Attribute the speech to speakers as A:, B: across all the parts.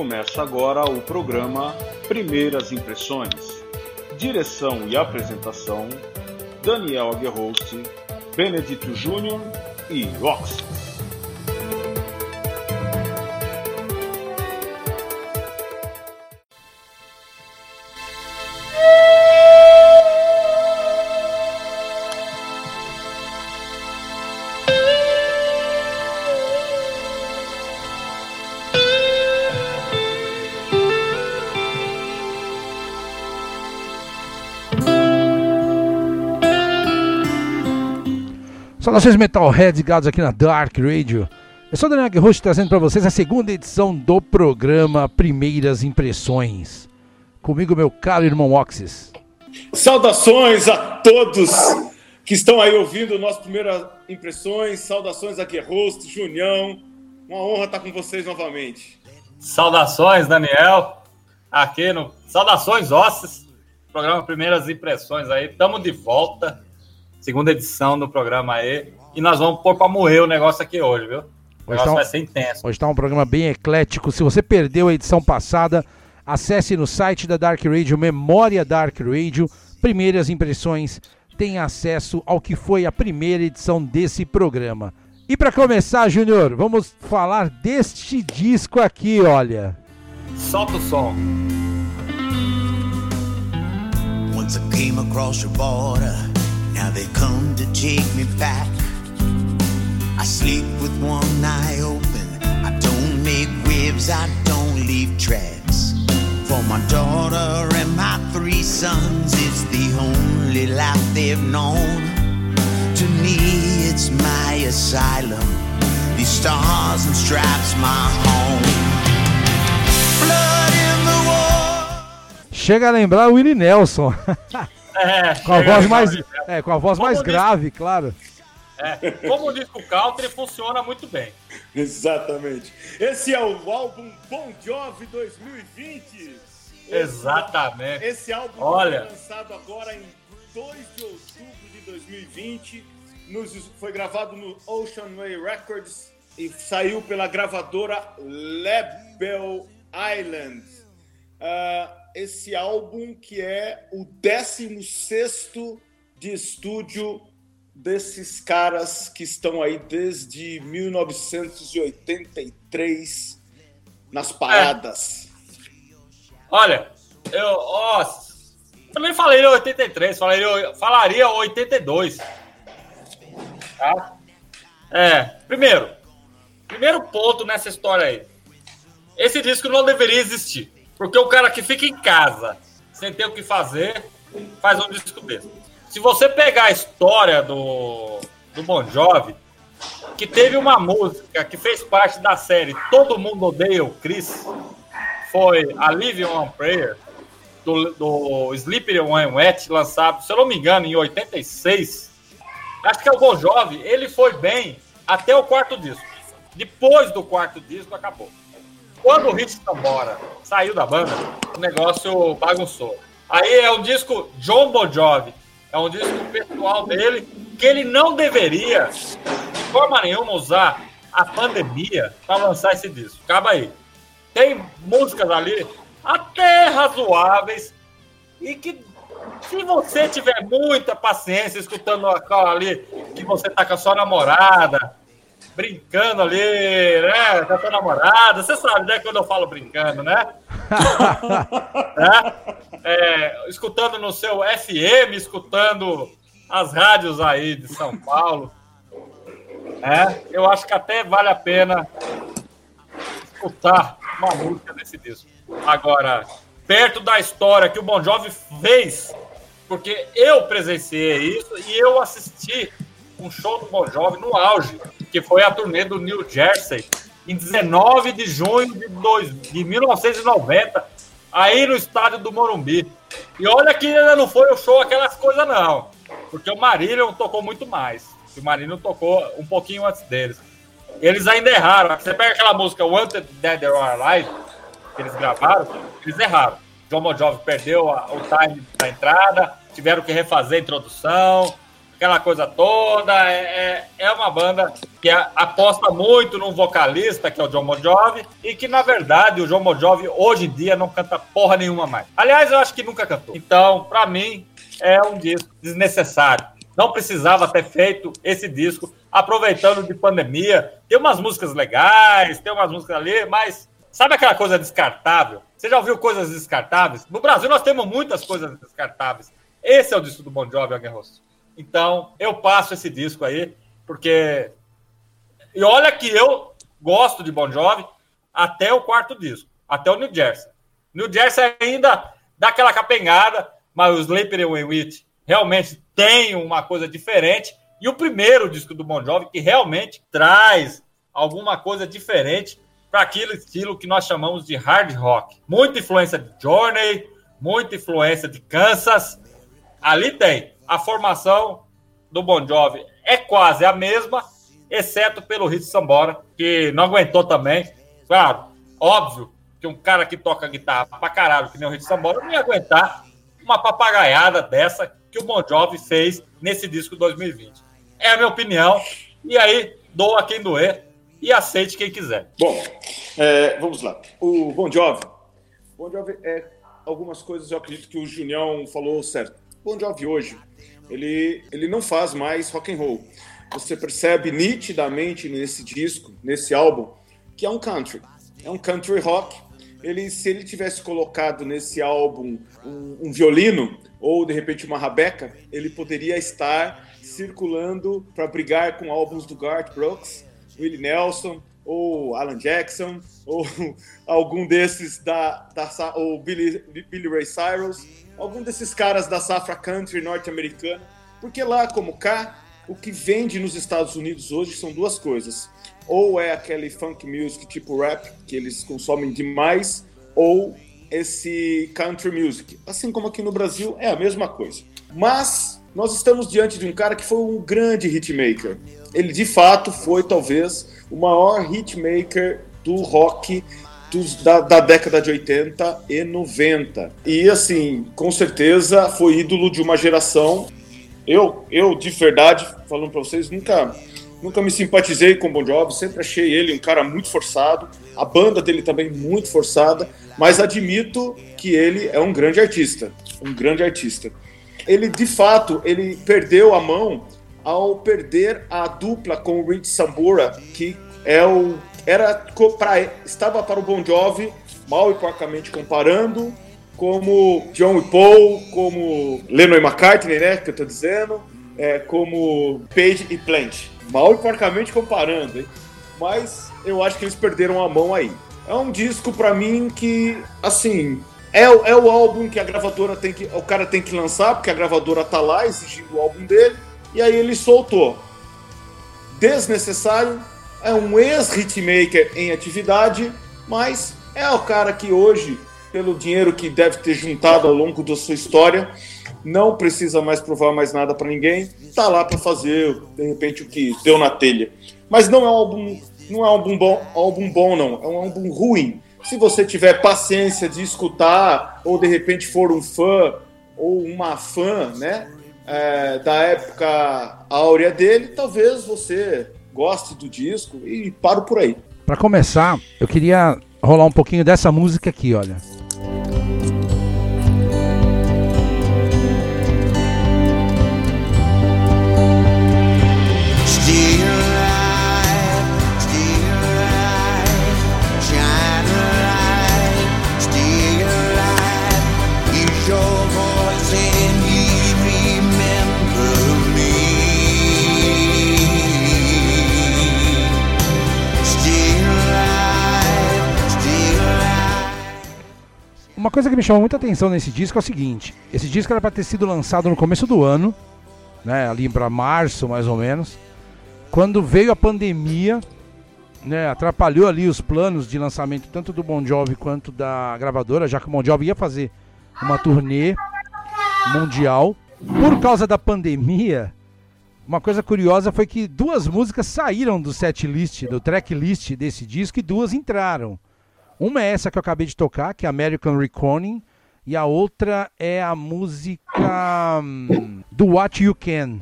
A: Começa agora o programa Primeiras Impressões. Direção e apresentação: Daniel Aguerrost, Benedito Júnior e Roxy.
B: Saudações Metalheads ligados aqui na Dark Radio. Eu sou o Daniel Guerroso trazendo para vocês a segunda edição do programa Primeiras Impressões. Comigo, meu caro irmão Oxys.
C: Saudações a todos que estão aí ouvindo nossas primeiras impressões. Saudações a Guerroso, Junião. Uma honra estar com vocês novamente.
D: Saudações, Daniel. Aqui no Saudações Osses. Programa Primeiras Impressões aí. Estamos de volta segunda edição do programa aí. E nós vamos pôr para morrer o negócio aqui hoje, viu? O negócio tá um, vai ser intenso.
B: Hoje está um programa bem eclético. Se você perdeu a edição passada, acesse no site da Dark Radio, Memória Dark Radio, primeiras impressões. Tem acesso ao que foi a primeira edição desse programa. E para começar, Júnior, vamos falar deste disco aqui, olha.
D: Solta o som. Once I came across your border Now they come to take me back. I sleep with one eye open. I don't make waves, I don't leave tracks. For my daughter and my three sons, it's the only life they've known. To me, it's my asylum. These stars and stripes, my home. Blood in the war.
B: Chega a lembrar Willie Nelson. É, com a voz mais, é, com a voz mais grave, claro.
D: É, como diz o country, funciona muito bem.
C: Exatamente. Esse é o álbum Bon Jovi 2020.
D: Exatamente.
C: Esse álbum Olha. foi lançado agora em 2 de outubro de 2020. Nos, foi gravado no Ocean Way Records e saiu pela gravadora Label Island. Uh, esse álbum que é o 16 de estúdio desses caras que estão aí desde 1983 nas paradas. É.
D: Olha, eu ó, também falei 83, falaria, falaria 82. Tá? É, primeiro, primeiro ponto nessa história aí. Esse disco não deveria existir. Porque o cara que fica em casa, sem ter o que fazer, faz um disco desse. Se você pegar a história do, do Bon Jovi, que teve uma música que fez parte da série Todo Mundo Odeia o Chris, foi a Live on Prayer, do, do Sleepy When Wet, lançado, se eu não me engano, em 86. Acho que é o Bon Jovi, ele foi bem até o quarto disco. Depois do quarto disco, acabou. Quando o Rich Sambora saiu da banda, o negócio bagunçou. Aí é um disco John Bon Jovi, é um disco pessoal dele, que ele não deveria, de forma nenhuma, usar a pandemia para lançar esse disco. Acaba aí. Tem músicas ali até razoáveis e que se você tiver muita paciência escutando ali que você tá com a sua namorada, brincando ali, né? Com a tua namorada. Você sabe, né? Quando eu falo brincando, né? é, é, escutando no seu FM, escutando as rádios aí de São Paulo. É, eu acho que até vale a pena escutar uma música desse disco. Agora, perto da história que o Bon Jovi fez, porque eu presenciei isso e eu assisti um show do Bon Jovi no auge, que foi a turnê do New Jersey, em 19 de junho de, dois, de 1990, aí no estádio do Morumbi. E olha que ainda não foi o show aquelas coisas, não. Porque o Marillion tocou muito mais. O Marillion tocou um pouquinho antes deles. Eles ainda erraram. Você pega aquela música Wanted Dead or Alive, que eles gravaram, eles erraram. John Bon perdeu a, o time da entrada, tiveram que refazer a introdução, aquela coisa toda. É, é, é uma banda que aposta muito num vocalista, que é o John Bon Jovi, e que, na verdade, o John Bon Jovi, hoje em dia, não canta porra nenhuma mais. Aliás, eu acho que nunca cantou. Então, para mim, é um disco desnecessário. Não precisava ter feito esse disco, aproveitando de pandemia. Tem umas músicas legais, tem umas músicas ali, mas sabe aquela coisa descartável? Você já ouviu coisas descartáveis? No Brasil nós temos muitas coisas descartáveis. Esse é o disco do Bon Jovi, Aguerroso. Então, eu passo esse disco aí, porque. E olha que eu gosto de Bon Jovi até o quarto disco, até o New Jersey. New Jersey ainda dá aquela capengada, mas o Sleeper and Wit realmente tem uma coisa diferente. E o primeiro disco do Bon Jovi que realmente traz alguma coisa diferente para aquele estilo que nós chamamos de hard rock. Muita influência de Journey, muita influência de Kansas. Ali tem a formação do Bon Jovi é quase a mesma, exceto pelo Hit Sambora, que não aguentou também. Claro, óbvio que um cara que toca guitarra pra caralho, que nem o Hit Sambora, não ia aguentar uma papagaiada dessa que o Bon Jovi fez nesse disco 2020. É a minha opinião. E aí, doa quem doer e aceite quem quiser.
C: Bom, é, vamos lá. O Bon Jovi. Bon Jovi é algumas coisas eu acredito que o Junião falou certo. Bon Jovi hoje ele, ele não faz mais rock and roll. Você percebe nitidamente nesse disco, nesse álbum, que é um country. É um country rock. Ele, se ele tivesse colocado nesse álbum um, um violino ou de repente uma rabeca, ele poderia estar circulando para brigar com álbuns do Garth Brooks, Willie Nelson ou Alan Jackson ou algum desses da, da ou Billy, Billy Ray Cyrus algum desses caras da safra country norte-americana, porque lá como cá, o que vende nos Estados Unidos hoje são duas coisas. Ou é aquele funk music tipo rap, que eles consomem demais, ou esse country music. Assim como aqui no Brasil é a mesma coisa. Mas nós estamos diante de um cara que foi um grande hitmaker. Ele de fato foi talvez o maior hitmaker do rock da, da, década de 80 e 90. E assim, com certeza foi ídolo de uma geração. Eu, eu de verdade, falando para vocês, nunca, nunca me simpatizei com o Bon Jovi, sempre achei ele um cara muito forçado, a banda dele também muito forçada, mas admito que ele é um grande artista, um grande artista. Ele de fato, ele perdeu a mão ao perder a dupla com o Rich Sambora, que é o era pra, estava para o Bon Jovi, mal e porcamente comparando, como John e Paul, como Lennon e McCartney, né, que eu estou dizendo, é, como Page e Plant. Mal e porcamente comparando, hein? Mas eu acho que eles perderam a mão aí. É um disco para mim que, assim, é, é o álbum que a gravadora tem que. O cara tem que lançar, porque a gravadora tá lá exigindo o álbum dele. E aí ele soltou. Desnecessário, é um ex-hitmaker em atividade, mas é o cara que hoje, pelo dinheiro que deve ter juntado ao longo da sua história, não precisa mais provar mais nada para ninguém, tá lá para fazer, de repente, o que deu na telha. Mas não é um álbum, não é um álbum bom, álbum bom não, é um álbum ruim. Se você tiver paciência de escutar, ou de repente for um fã ou uma fã, né, é, da época áurea dele, talvez você goste do disco e paro por aí.
B: Para começar, eu queria rolar um pouquinho dessa música aqui, olha. Uma coisa que me chamou muita atenção nesse disco é o seguinte: esse disco era para ter sido lançado no começo do ano, né, ali para março mais ou menos. Quando veio a pandemia, né, atrapalhou ali os planos de lançamento tanto do Bon Jovi quanto da gravadora, já que o Bon Jovi ia fazer uma turnê mundial. Por causa da pandemia, uma coisa curiosa foi que duas músicas saíram do set list, do track list desse disco e duas entraram. Uma é essa que eu acabei de tocar, que é American Reconning, e a outra é a música um, do What You Can.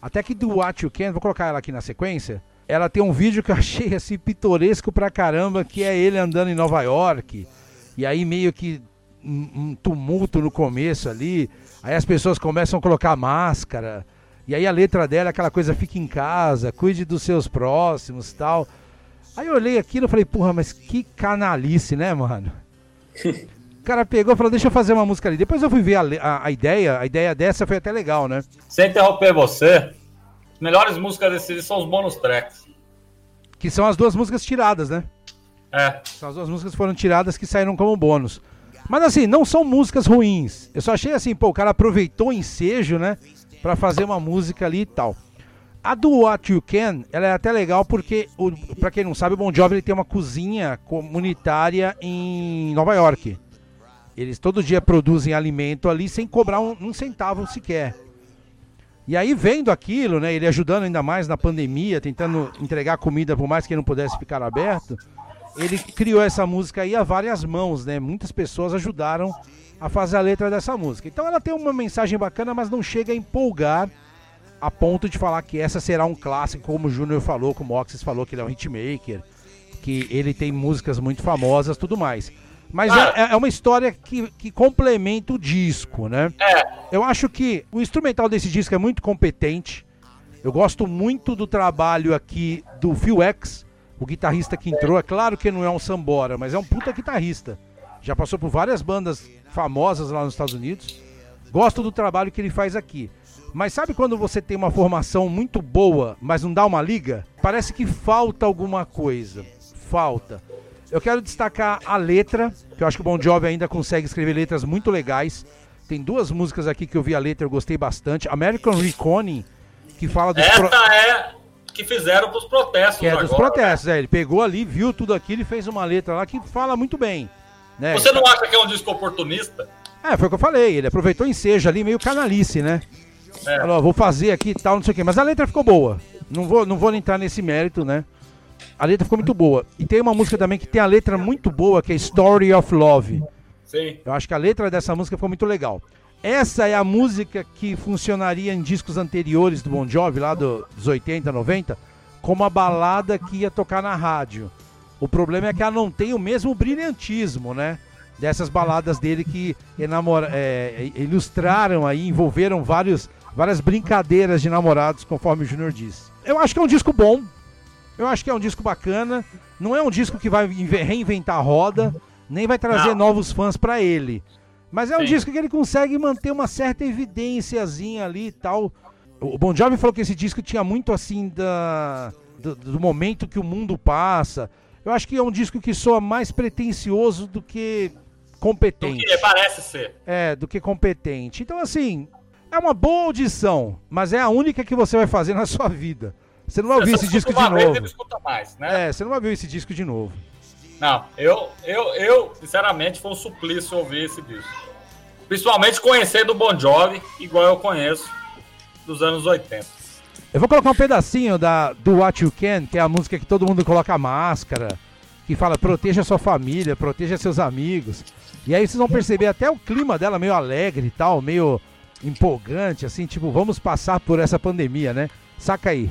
B: Até que do What You Can, vou colocar ela aqui na sequência. Ela tem um vídeo que eu achei assim pitoresco pra caramba, que é ele andando em Nova York. E aí meio que um tumulto no começo ali. Aí as pessoas começam a colocar máscara. E aí a letra dela é aquela coisa, fique em casa, cuide dos seus próximos tal. Aí eu olhei aquilo e falei, porra, mas que canalice, né, mano? O cara pegou e falou, deixa eu fazer uma música ali. Depois eu fui ver a, a, a ideia, a ideia dessa foi até legal, né?
D: Sem interromper você, as melhores músicas desse disco são os bônus tracks.
B: Que são as duas músicas tiradas, né?
D: É.
B: São as duas músicas que foram tiradas que saíram como bônus. Mas assim, não são músicas ruins. Eu só achei assim, pô, o cara aproveitou o ensejo, né? Pra fazer uma música ali e tal. A do What You Can, ela é até legal porque, o, pra quem não sabe, o Bon Jovi ele tem uma cozinha comunitária em Nova York. Eles todo dia produzem alimento ali sem cobrar um, um centavo sequer. E aí, vendo aquilo, né, ele ajudando ainda mais na pandemia, tentando entregar comida por mais que não pudesse ficar aberto, ele criou essa música aí a várias mãos, né? Muitas pessoas ajudaram a fazer a letra dessa música. Então ela tem uma mensagem bacana, mas não chega a empolgar a ponto de falar que essa será um clássico, como o Júnior falou, como o Oxys falou, que ele é um hitmaker, que ele tem músicas muito famosas tudo mais. Mas
D: Ah.
B: é, é uma história que, que complementa o disco, né?
D: É.
B: Eu acho que o instrumental desse disco é muito competente. Eu gosto muito do trabalho aqui do Phil X, o guitarrista que entrou. É claro que não é um sambora, mas é um puta guitarrista. Já passou por várias bandas famosas lá nos Estados Unidos. Gosto do trabalho que ele faz aqui. Mas sabe quando você tem uma formação muito boa, mas não dá uma liga? Parece que falta alguma coisa. Falta. Eu quero destacar a letra, que eu acho que o Bon Jovi ainda consegue escrever letras muito legais. Tem duas músicas aqui que eu vi a letra, eu gostei bastante. American Reconning, que fala dos pro-
D: Essa é que fizeram pros protestos
B: que é dos
D: agora, né?
B: protestos, é, ele pegou ali, viu tudo aquilo e fez uma letra lá que fala muito bem. Né?
D: Você não acha que é um disco oportunista?
B: É, foi o que eu falei, ele aproveitou ensejo ali, meio canalice, né?
D: É.
B: Falou, vou fazer aqui e tal, não sei o quê. Mas a letra ficou boa. Não vou, não vou entrar nesse mérito, né? A letra ficou muito boa. E tem uma música também que tem a letra muito boa, que é Story of Love.
D: Sim.
B: Eu acho que a letra dessa música ficou muito legal. Essa é a música que funcionaria em discos anteriores do Bon Jovi, lá do- dos 80, 90, como a balada que ia tocar na rádio. O problema é que ela não tem o mesmo brilhantismo, né? Dessas baladas dele que enamora, é, ilustraram aí, envolveram vários, várias brincadeiras de namorados, conforme o Júnior disse. Eu acho que é um disco bom. Eu acho que é um disco bacana. Não é um disco que vai inve- reinventar a roda, nem vai trazer
D: Não.
B: novos fãs pra ele. Mas é um
D: Sim.
B: disco que ele consegue manter uma certa evidênciazinha ali e tal. O Bon Jovi falou que esse disco tinha muito assim da do, do momento que o mundo passa. Eu acho que é um disco que soa mais pretensioso do que
D: Do
B: competente.
D: que parece ser.
B: É, do que competente. Então, assim, é uma boa audição, mas é a única que você vai fazer na sua vida. Você não vai ouvir esse disco de novo.
D: não escuta mais, né?
B: É, você não vai ouvir esse disco de novo.
D: Não, eu, eu, eu, sinceramente, foi um suplício ouvir esse disco. Principalmente conhecer do Bon Jovi, igual eu conheço dos anos 80.
B: Eu vou colocar um pedacinho da, do What You Can, que é a música que todo mundo coloca máscara, que fala proteja sua família, proteja seus amigos. E aí vocês vão perceber até o clima dela meio alegre e tal, meio empolgante, assim, tipo, vamos passar por essa pandemia, né? Saca aí.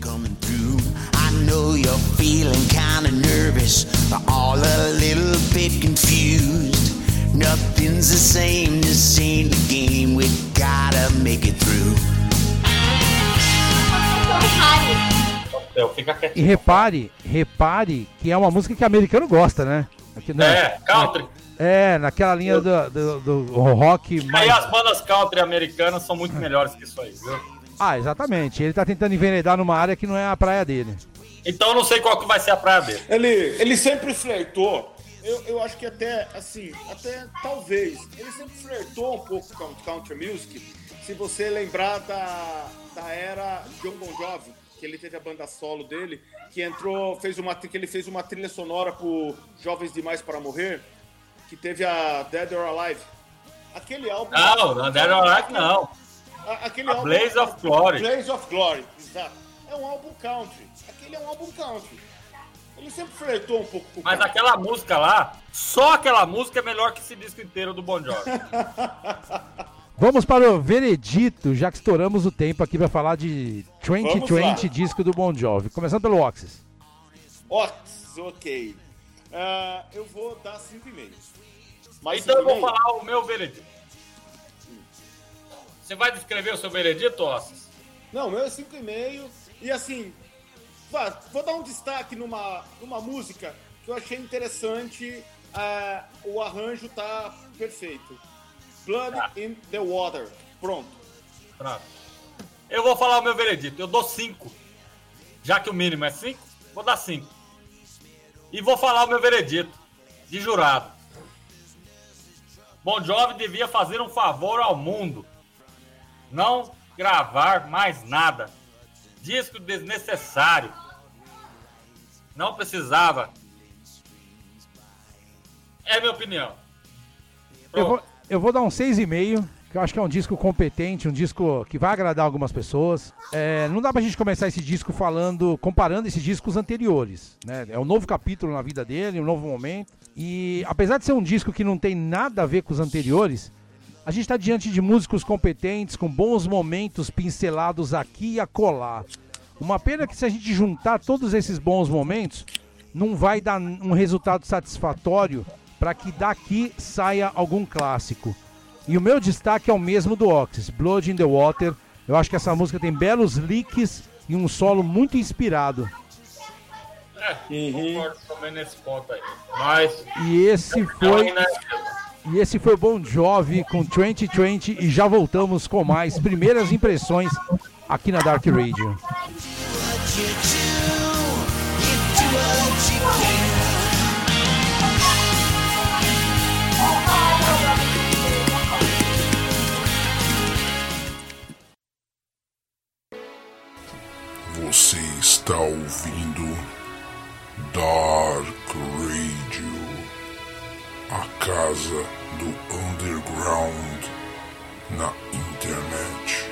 E: coming through. I know you're feeling kinda nervous, but all a little bit confused. Nothing's the same, this ain't the game, we gotta make it through.
D: Fico
B: E repare, repare que é uma música que americano gosta, né? Aqui, né?
D: É, country.
B: É, naquela linha do, do, do rock
D: Aí
B: mais...
D: as bandas country americanas são muito melhores que isso aí, viu?
B: Ah, exatamente. Ele tá tentando enveredar numa área que não é a praia dele.
D: Então eu não sei qual que vai ser a praia dele.
C: Ele, ele sempre flertou. Eu, eu acho que até, assim, até talvez. Ele sempre flertou um pouco com country music. Se você lembrar da, da era John Bon Jovi, que ele teve a banda solo dele, que entrou, fez uma, que ele fez uma trilha sonora pro Jovens Demais para Morrer, que teve a Dead or Alive. Aquele álbum.
D: Não, não, Dead or Alive não.
C: A- Aquele
D: A
C: álbum.
D: Blaze of Glory.
C: Blaze of Glory, exato. É um álbum country. Aquele é um álbum country. Ele sempre flertou um pouco com o
D: Mas
C: country.
D: aquela música lá, só aquela música é melhor que esse disco inteiro do Bon Jovi.
B: Vamos para o veredito, já que estouramos o tempo aqui para falar de 2020, disco do Bon Jovi. Começando pelo Oxys.
C: Oxys, ok. Uh, eu vou dar 5,5.
D: Então eu vou falar o meu veredito. Você vai descrever o seu veredito, Oxys?
C: Não, o meu é 5,5. E assim, vou dar um destaque numa, numa música que eu achei interessante. Uh, o arranjo tá perfeito. Blood ah. in the Water. Pronto.
D: Pronto. Eu vou falar o meu veredito. Eu dou 5. Já que o mínimo é 5, vou dar 5. E vou falar o meu veredito. De jurado. Bon Jovi devia fazer um favor ao mundo. Não gravar mais nada. Disco desnecessário. Não precisava. É minha opinião.
B: Eu vou, eu vou dar um 6,5, que eu acho que é um disco competente, um disco que vai agradar algumas pessoas. É, não dá pra gente começar esse disco falando, comparando esses discos anteriores. Né? É um novo capítulo na vida dele, um novo momento. E apesar de ser um disco que não tem nada a ver com os anteriores, a gente está diante de músicos competentes, com bons momentos pincelados aqui e acolá. Uma pena que se a gente juntar todos esses bons momentos, não vai dar um resultado satisfatório para que daqui saia algum clássico. E o meu destaque é o mesmo do Oxys, Blood in the Water. Eu acho que essa música tem belos licks e um solo muito inspirado.
D: É, uhum. também nesse ponto aí. Mas.
B: E esse foi. E esse foi Bon Jovi com 2020 e já voltamos com mais primeiras impressões aqui na Dark Radio.
F: Você está ouvindo Dark Radio, a casa do underground na internet.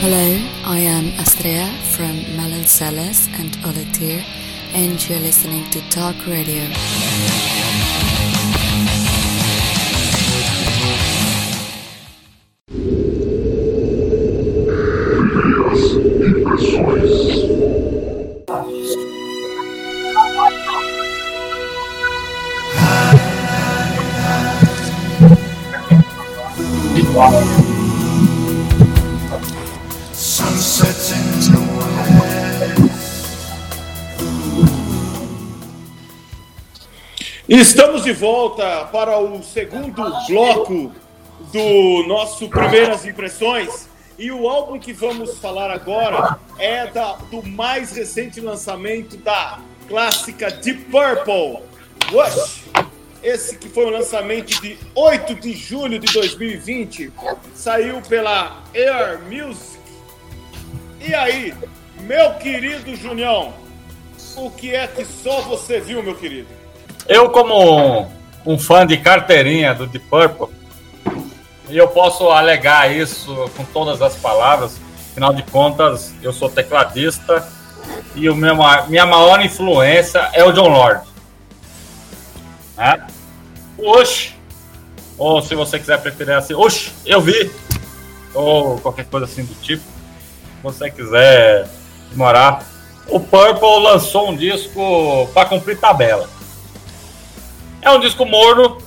G: Hello, I am Astrea from Melon and Olatir, and you're listening to Talk Radio.
C: Estamos de volta para o segundo bloco do nosso Primeiras Impressões. E o álbum que vamos falar agora é da, do mais recente lançamento da clássica Deep Purple, Rush. Esse que foi o lançamento de 8 de julho de 2020, saiu pela Air Music. E aí, meu querido Junião, o que é que só você viu, meu querido?
D: Eu, como um fã de carteirinha do Deep Purple, e eu posso alegar isso com todas as palavras, afinal de contas, eu sou tecladista e o meu, minha maior influência é o John Lord. Né? Oxe! Ou se você quiser preferir assim, oxe, eu vi! Ou qualquer coisa assim do tipo. Se você quiser demorar. O Purple lançou um disco para cumprir tabela. É um disco morno,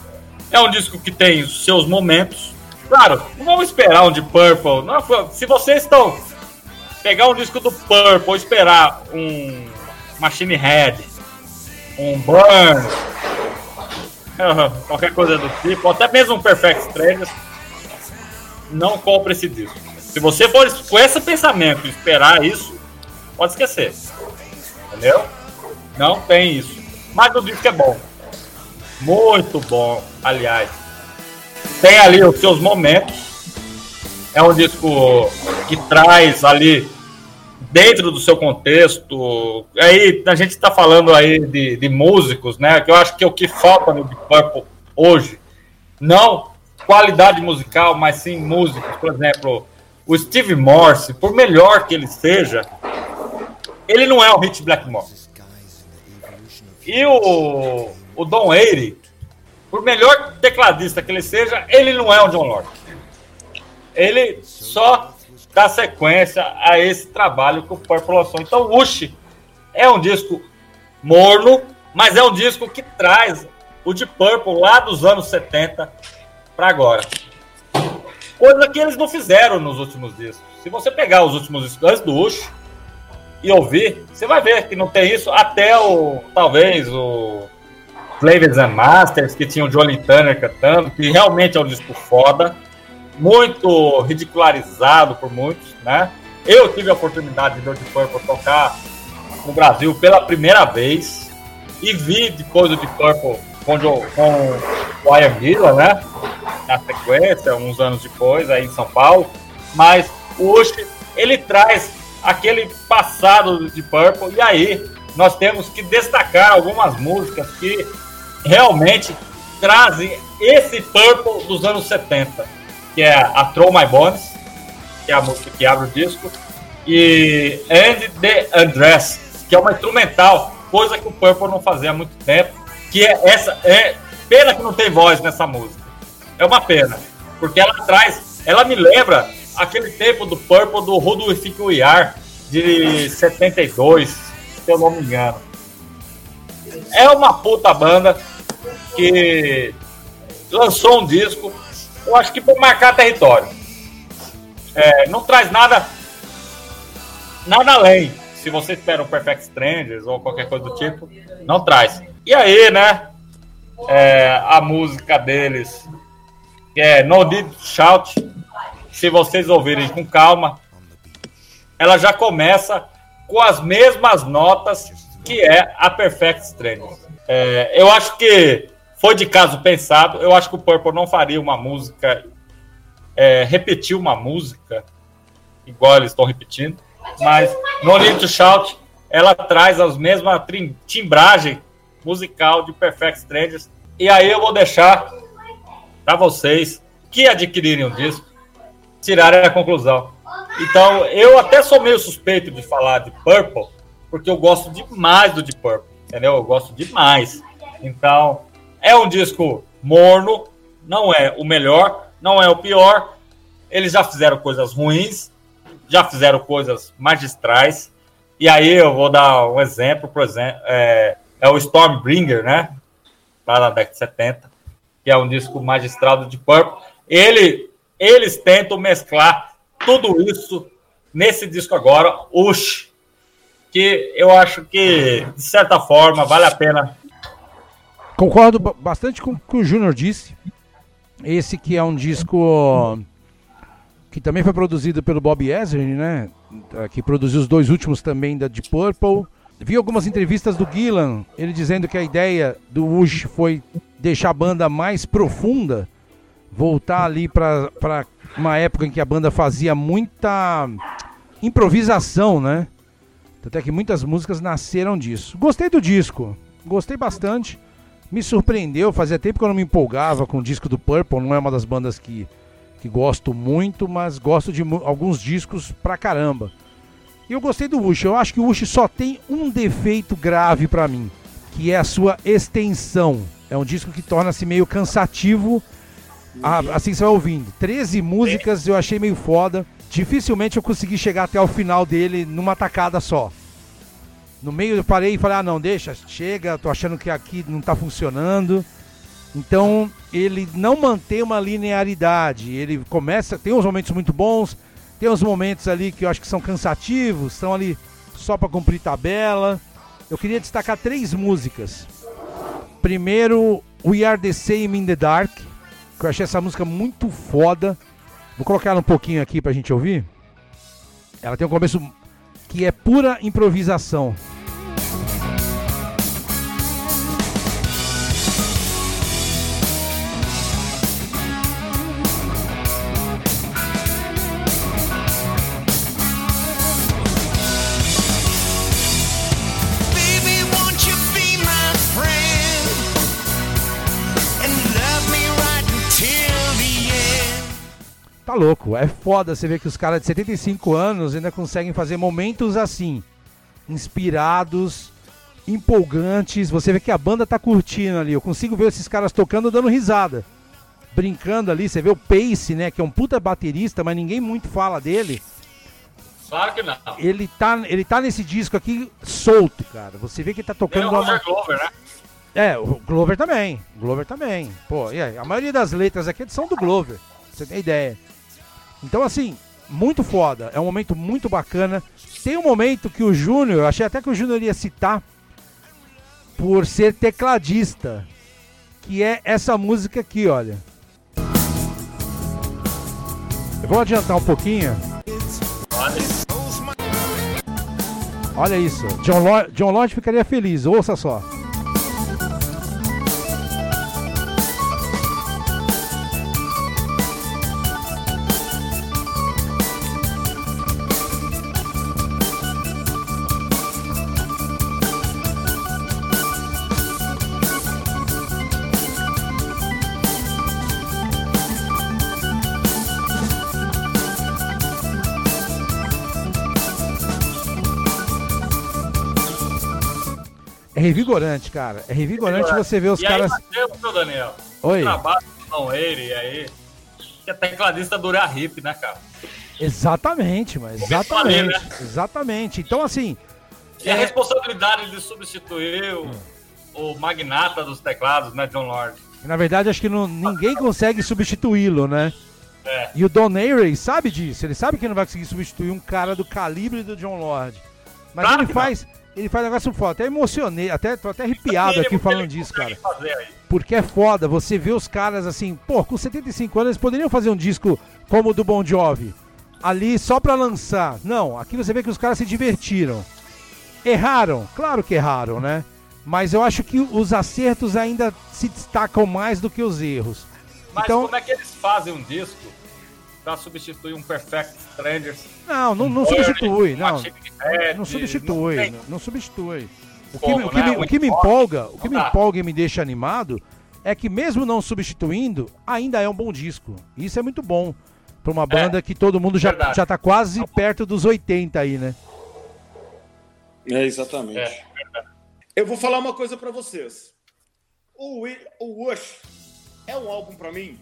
D: é um disco que tem seus momentos. Claro, não vamos esperar um de Purple. Não, se vocês estão pegar um disco do Purple, esperar um Machine Head, um Burn, qualquer coisa do tipo, até mesmo um Perfect Strangers, não compre esse disco. Se você for com esse pensamento esperar isso, pode esquecer. Entendeu? Não tem isso. Mas o disco é bom. Muito bom, aliás. Tem ali os seus momentos. É um disco que traz ali dentro do seu contexto. Aí a gente está falando aí de, de, músicos, né? Que eu acho que é o que falta no Deep Purple hoje. Não qualidade musical, mas sim músicos. Por exemplo, o Steve Morse, por melhor que ele seja, ele não é o Hit Blackmore. E o o Don Aire, por melhor tecladista que ele seja, ele não é o John Lord. Ele só dá sequência a esse trabalho que o Purple lançou. Então, Ush é um disco morno, mas é um disco que traz o de Purple lá dos anos 70 para agora. Coisa que eles não fizeram nos últimos discos. Se você pegar os últimos discos antes do Ush e ouvir, você vai ver que não tem isso até o talvez o Flavors and Masters, que tinha o Johnny Turner cantando, que realmente é um disco foda, muito ridicularizado por muitos, né? Eu tive a oportunidade de o Deep Purple tocar no Brasil pela primeira vez e vi depois do Deep Purple com, com o Ian Gillan, né? Na sequência, uns anos depois, aí em São Paulo. Mas hoje ele traz aquele passado de Purple e aí nós temos que destacar algumas músicas que realmente trazem esse Purple dos anos 70, que é a Throw My Bones, que é a música que abre o disco, e And the Undress, que é uma instrumental, coisa que o Purple não fazia há muito tempo, que é essa é pena que não tem voz nessa música. É uma pena, porque ela traz, ela me lembra aquele tempo do Purple do Who Do We Are de 72, se eu não me engano. É uma puta banda que lançou um disco, eu acho que para marcar território. É, não traz nada nada além. Se você espera um Perfect Strangers ou qualquer coisa do tipo, não traz. E aí, né? É, a música deles, é No Need Shout, se vocês ouvirem com calma, ela já começa com as mesmas notas que é a Perfect Strangers. É, eu acho que foi de caso pensado. Eu acho que o Purple não faria uma música, é, repetir uma música igual eles estão repetindo. Mas No Need to Shout, ela traz as mesmas timbragem musical de Perfect Strangers. E aí eu vou deixar para vocês que adquirirem o disco tirarem a conclusão. Então, eu até sou meio suspeito de falar de Purple, porque eu gosto demais do Deep Purple, entendeu? Eu gosto demais. Então, é um disco morno, não é o melhor, não é o pior. Eles já fizeram coisas ruins, já fizeram coisas magistrais. E aí eu vou dar um exemplo, por exemplo, é, é o Stormbringer, né? Lá na década de 70, que é um disco magistral do Deep Purple. Ele, eles tentam mesclar tudo isso nesse disco agora, Ush, que eu acho que, de certa forma, vale a pena
B: Concordo bastante com o que o Júnior disse. Esse que é um disco que também foi produzido pelo Bob Ezrin, né? Que produziu os dois últimos também da Deep Purple. Vi algumas entrevistas do Gillan, ele dizendo que a ideia do Wush foi deixar a banda mais profunda, voltar ali para uma época em que a banda fazia muita improvisação, né? Até que muitas músicas nasceram disso. Gostei do disco, gostei bastante me surpreendeu. Fazia tempo que eu não me empolgava com o disco do Purple. Não é uma das bandas que, que gosto muito, mas gosto de alguns discos pra caramba. E eu gostei do Wush. Eu acho que o Wush só tem um defeito grave para mim, que é a sua extensão. É um disco que torna-se meio cansativo assim você vai ouvindo. 13 músicas eu achei meio foda. Dificilmente eu consegui chegar até o final dele numa tacada só. No meio eu parei e falei, ah não, deixa, chega, tô achando que aqui não está funcionando. Então ele não mantém uma linearidade. Ele começa, tem uns momentos muito bons, tem uns momentos ali que eu acho que são cansativos, são ali só para cumprir tabela. Eu queria destacar três músicas. Primeiro, We Are the Same in the Dark, que eu achei essa música muito foda. Vou colocar ela um pouquinho aqui pra gente ouvir. Ela tem um começo que é pura improvisação. Tá louco. É foda você ver que os caras de 75 anos ainda conseguem fazer momentos assim, inspirados empolgantes. Você vê que a banda tá curtindo ali. Eu consigo ver esses caras tocando dando risada. Brincando ali, você vê o Pace, né? Que é um puta baterista, mas ninguém muito fala dele.
D: Claro que não.
B: Ele tá, ele tá nesse disco aqui solto, cara. Você vê que ele tá tocando
D: o
B: uma...
D: Roger Glover, né?
B: É, o Glover também. Glover também. Pô, e aí, a maioria das letras aqui são do Glover. pra Você tem ideia. Então, assim, muito foda. É um momento muito bacana. Tem um momento que o Júnior, achei até que o Júnior ia citar por ser tecladista. Que é essa música aqui, olha. Eu vou adiantar um pouquinho.
D: Olha,
B: isso. John, Lo John Lodge ficaria feliz. Ouça só. Revigorante, cara. É revigorante você ver os
D: e
B: caras.
D: aí, Mateus, meu Daniel?
B: Oi.
D: Trabalho com ele aí. Que é tecladista do Uriah Hip, né, cara?
B: Exatamente, mas
D: eu falei,
B: exatamente.
D: né?
B: Exatamente. Então, assim,
D: E a responsabilidade de substituir o, o magnata dos teclados, né, John Lord?
B: na verdade, acho que não- ninguém consegue substituí-lo, né?
D: É.
B: E o Don Airey sabe disso. Ele sabe que não vai conseguir substituir um cara do calibre do John Lord. Mas
D: Claro
B: ele faz. Ele faz um negócio foda. Até emocionei, até, tô até arrepiado aqui
D: Mínimo que
B: falando disso, cara.
D: aí.
B: Porque é foda, você vê os caras assim, pô, com 75 anos eles poderiam fazer um disco como o do Bon Jovi. Ali só pra lançar. Não, aqui você vê que os caras se divertiram. Erraram? Claro que erraram, né? Mas eu acho que os acertos ainda se destacam mais do que os erros.
D: Mas
B: Então-
D: como é que eles fazem um disco pra substituir um Perfect Strangers?
B: Não, não, não
D: Burning,
B: substitui, não. Não substitui,
D: não
B: não, não substitui. O que, o
D: né?
B: me, o que me empolga, o que
D: Não
B: me empolga e me deixa animado é que mesmo não substituindo, ainda é um bom disco. Isso é muito bom pra uma banda que todo mundo já,
D: verdade.
B: já tá quase perto dos 80 aí, né?
C: É, exatamente.
D: É,
C: Eu vou falar uma coisa pra vocês. O, o Wush é um álbum pra mim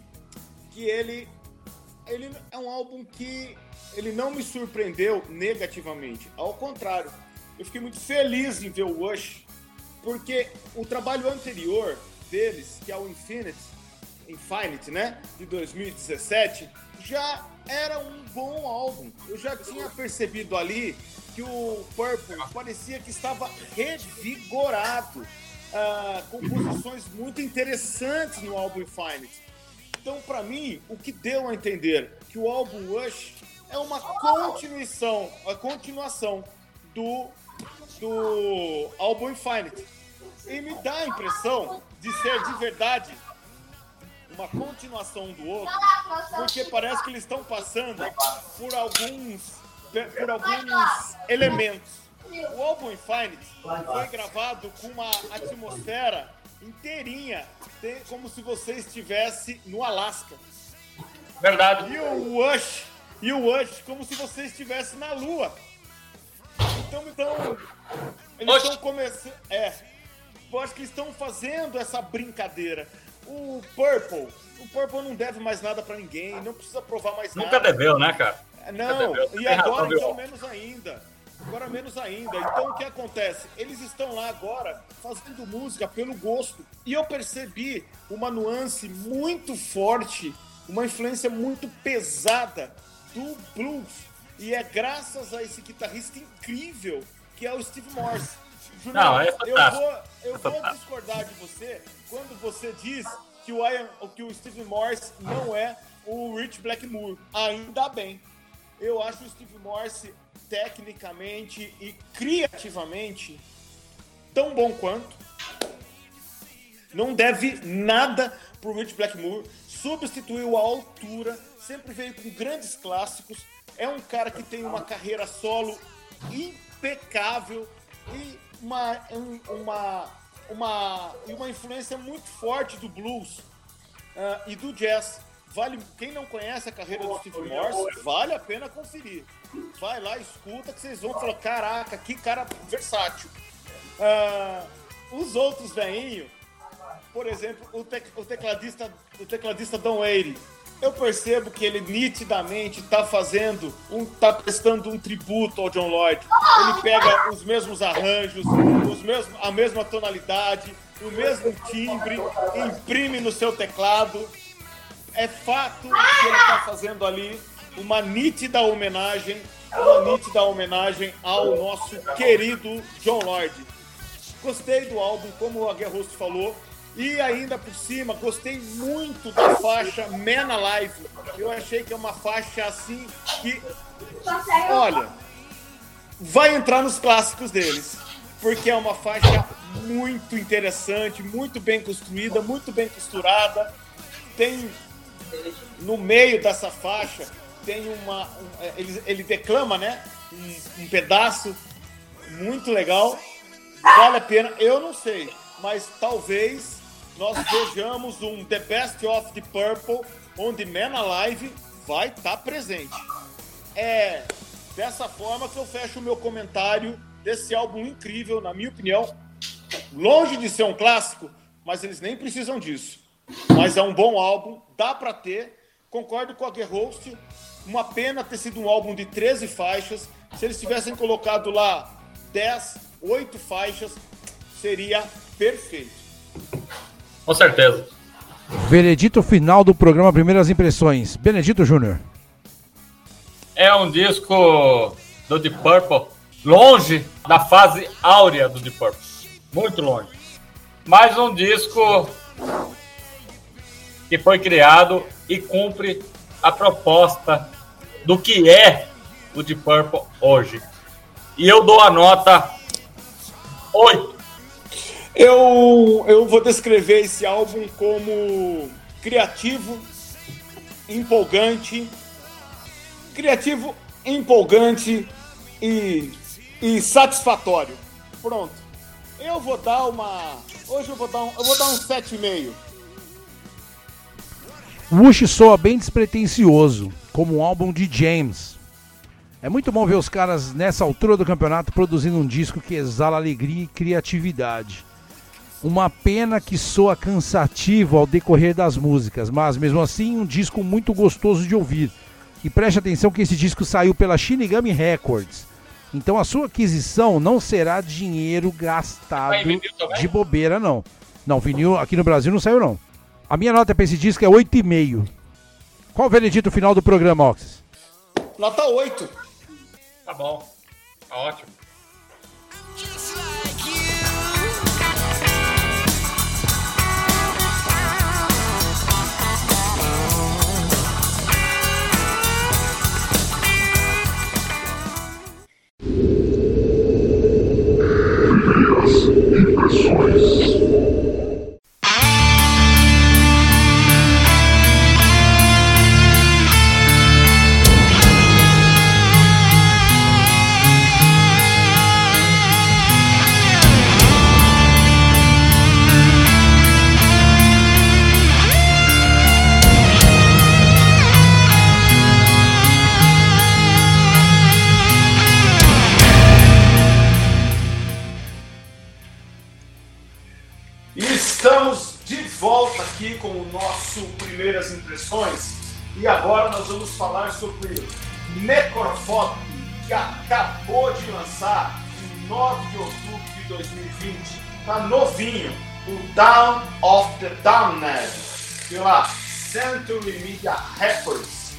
C: que ele ele é um álbum que ele não me surpreendeu negativamente. Ao contrário, eu fiquei muito feliz em ver o Wush porque o trabalho anterior deles, que é o Infinite, Infinite, né, de 2017, já era um bom álbum. Eu já tinha percebido ali que o Purple parecia que estava revigorado, ah, composições muito interessantes no álbum Infinite. Então, para mim, o que deu a entender que o álbum Rush é uma continuação, a continuação do, do álbum Infinite. E me dá a impressão de ser de verdade uma continuação do outro, porque parece que eles estão passando por alguns, por alguns elementos. O álbum Infinite foi gravado com uma atmosfera inteirinha, como se você estivesse no Alasca.
D: Verdade.
C: E o Wush, e o Wush como se você estivesse na Lua. Então, então eles estão começando. É. Eu acho que eles estão fazendo essa brincadeira. O Purple, o Purple não deve mais nada pra ninguém, não precisa provar mais
D: Nunca
C: nada.
D: deveu, né, cara?
C: Não,
D: deveu.
C: e agora então menos ainda. Agora menos ainda. Então o que acontece? Eles estão lá agora fazendo música pelo gosto. E eu percebi uma nuance muito forte, uma influência muito pesada do blues. E é graças a esse guitarrista incrível que é o Steve Morse.
D: Não, é
C: eu vou, eu
D: É
C: vou discordar de você quando você diz que o, Ian, que o Steve Morse não é o Rich Blackmore. Ainda bem. Eu acho o Steve Morse tecnicamente e criativamente tão bom quanto. Não deve nada pro Rich Blackmore. Substituiu a altura, sempre veio com grandes clássicos. É um cara que tem uma carreira solo impecável e uma, um- uma, uma, uma influência muito forte do blues ah, e do jazz. Vale, quem não conhece a carreira do Steve Morse, vale a pena conferir. Vai lá, escuta, que vocês vão falar: caraca, que cara versátil. Ah, os outros veinhos, por exemplo, o, tec- o tecladista, o tecladista Don Wade, eu percebo que ele nitidamente está fazendo, um, tá prestando um tributo ao John Lloyd. Ele pega os mesmos arranjos, os mesmos, a mesma tonalidade, o mesmo timbre, imprime no seu teclado. É fato que ele está fazendo ali uma nítida homenagem, uma nítida homenagem ao nosso querido John Lloyd. Gostei do álbum, como o Aguerrosto falou. E ainda por cima, gostei muito da faixa Man Alive. Eu achei que é uma faixa assim que, olha, vai entrar nos clássicos deles. Porque é uma faixa muito interessante, muito bem construída, muito bem costurada. Tem no meio dessa faixa tem uma. um- é, ele, ele declama, né? Um, um pedaço muito legal. Vale a pena, eu não sei, mas talvez nós vejamos um The Best of the Purple, onde Man Alive vai estar presente. É dessa forma que eu fecho o meu comentário desse álbum incrível, na minha opinião. Longe de ser um clássico, mas eles nem precisam disso. Mas é um bom álbum, dá pra ter. Concordo com a Guerhost. Uma pena ter sido um álbum de 13 faixas. Se eles tivessem colocado lá 10, 8 faixas, seria perfeito.
D: Com certeza.
B: Veredito final do programa Primeiras Impressões. Benedito Júnior.
D: É um disco do Deep Purple longe da fase áurea do Deep Purple. Muito longe. Mas um disco que foi criado e cumpre a proposta do que é o Deep Purple hoje. E eu dou a nota 8.
C: Eu, eu vou descrever esse álbum como criativo, empolgante, criativo, empolgante e, e satisfatório. Pronto. Eu vou dar uma. Hoje eu vou dar um, eu vou dar um 7,5.
B: Wush soa bem despretensioso, como um álbum de James. É muito bom ver os caras nessa altura do campeonato produzindo um disco que exala alegria e criatividade. Uma pena que soa cansativo ao decorrer das músicas, mas mesmo assim um disco muito gostoso de ouvir. E preste atenção que esse disco saiu pela Shinigami Records. Então a sua aquisição não será dinheiro gastado de bobeira, não. Não, vinil aqui no Brasil não saiu, não. A minha nota para esse disco é 8,5. Qual o veredito final do programa, Oxys?
C: Nota 8.
D: Tá bom. Tá ótimo.
E: Just
C: Down of the Damned, pela Century Media Records.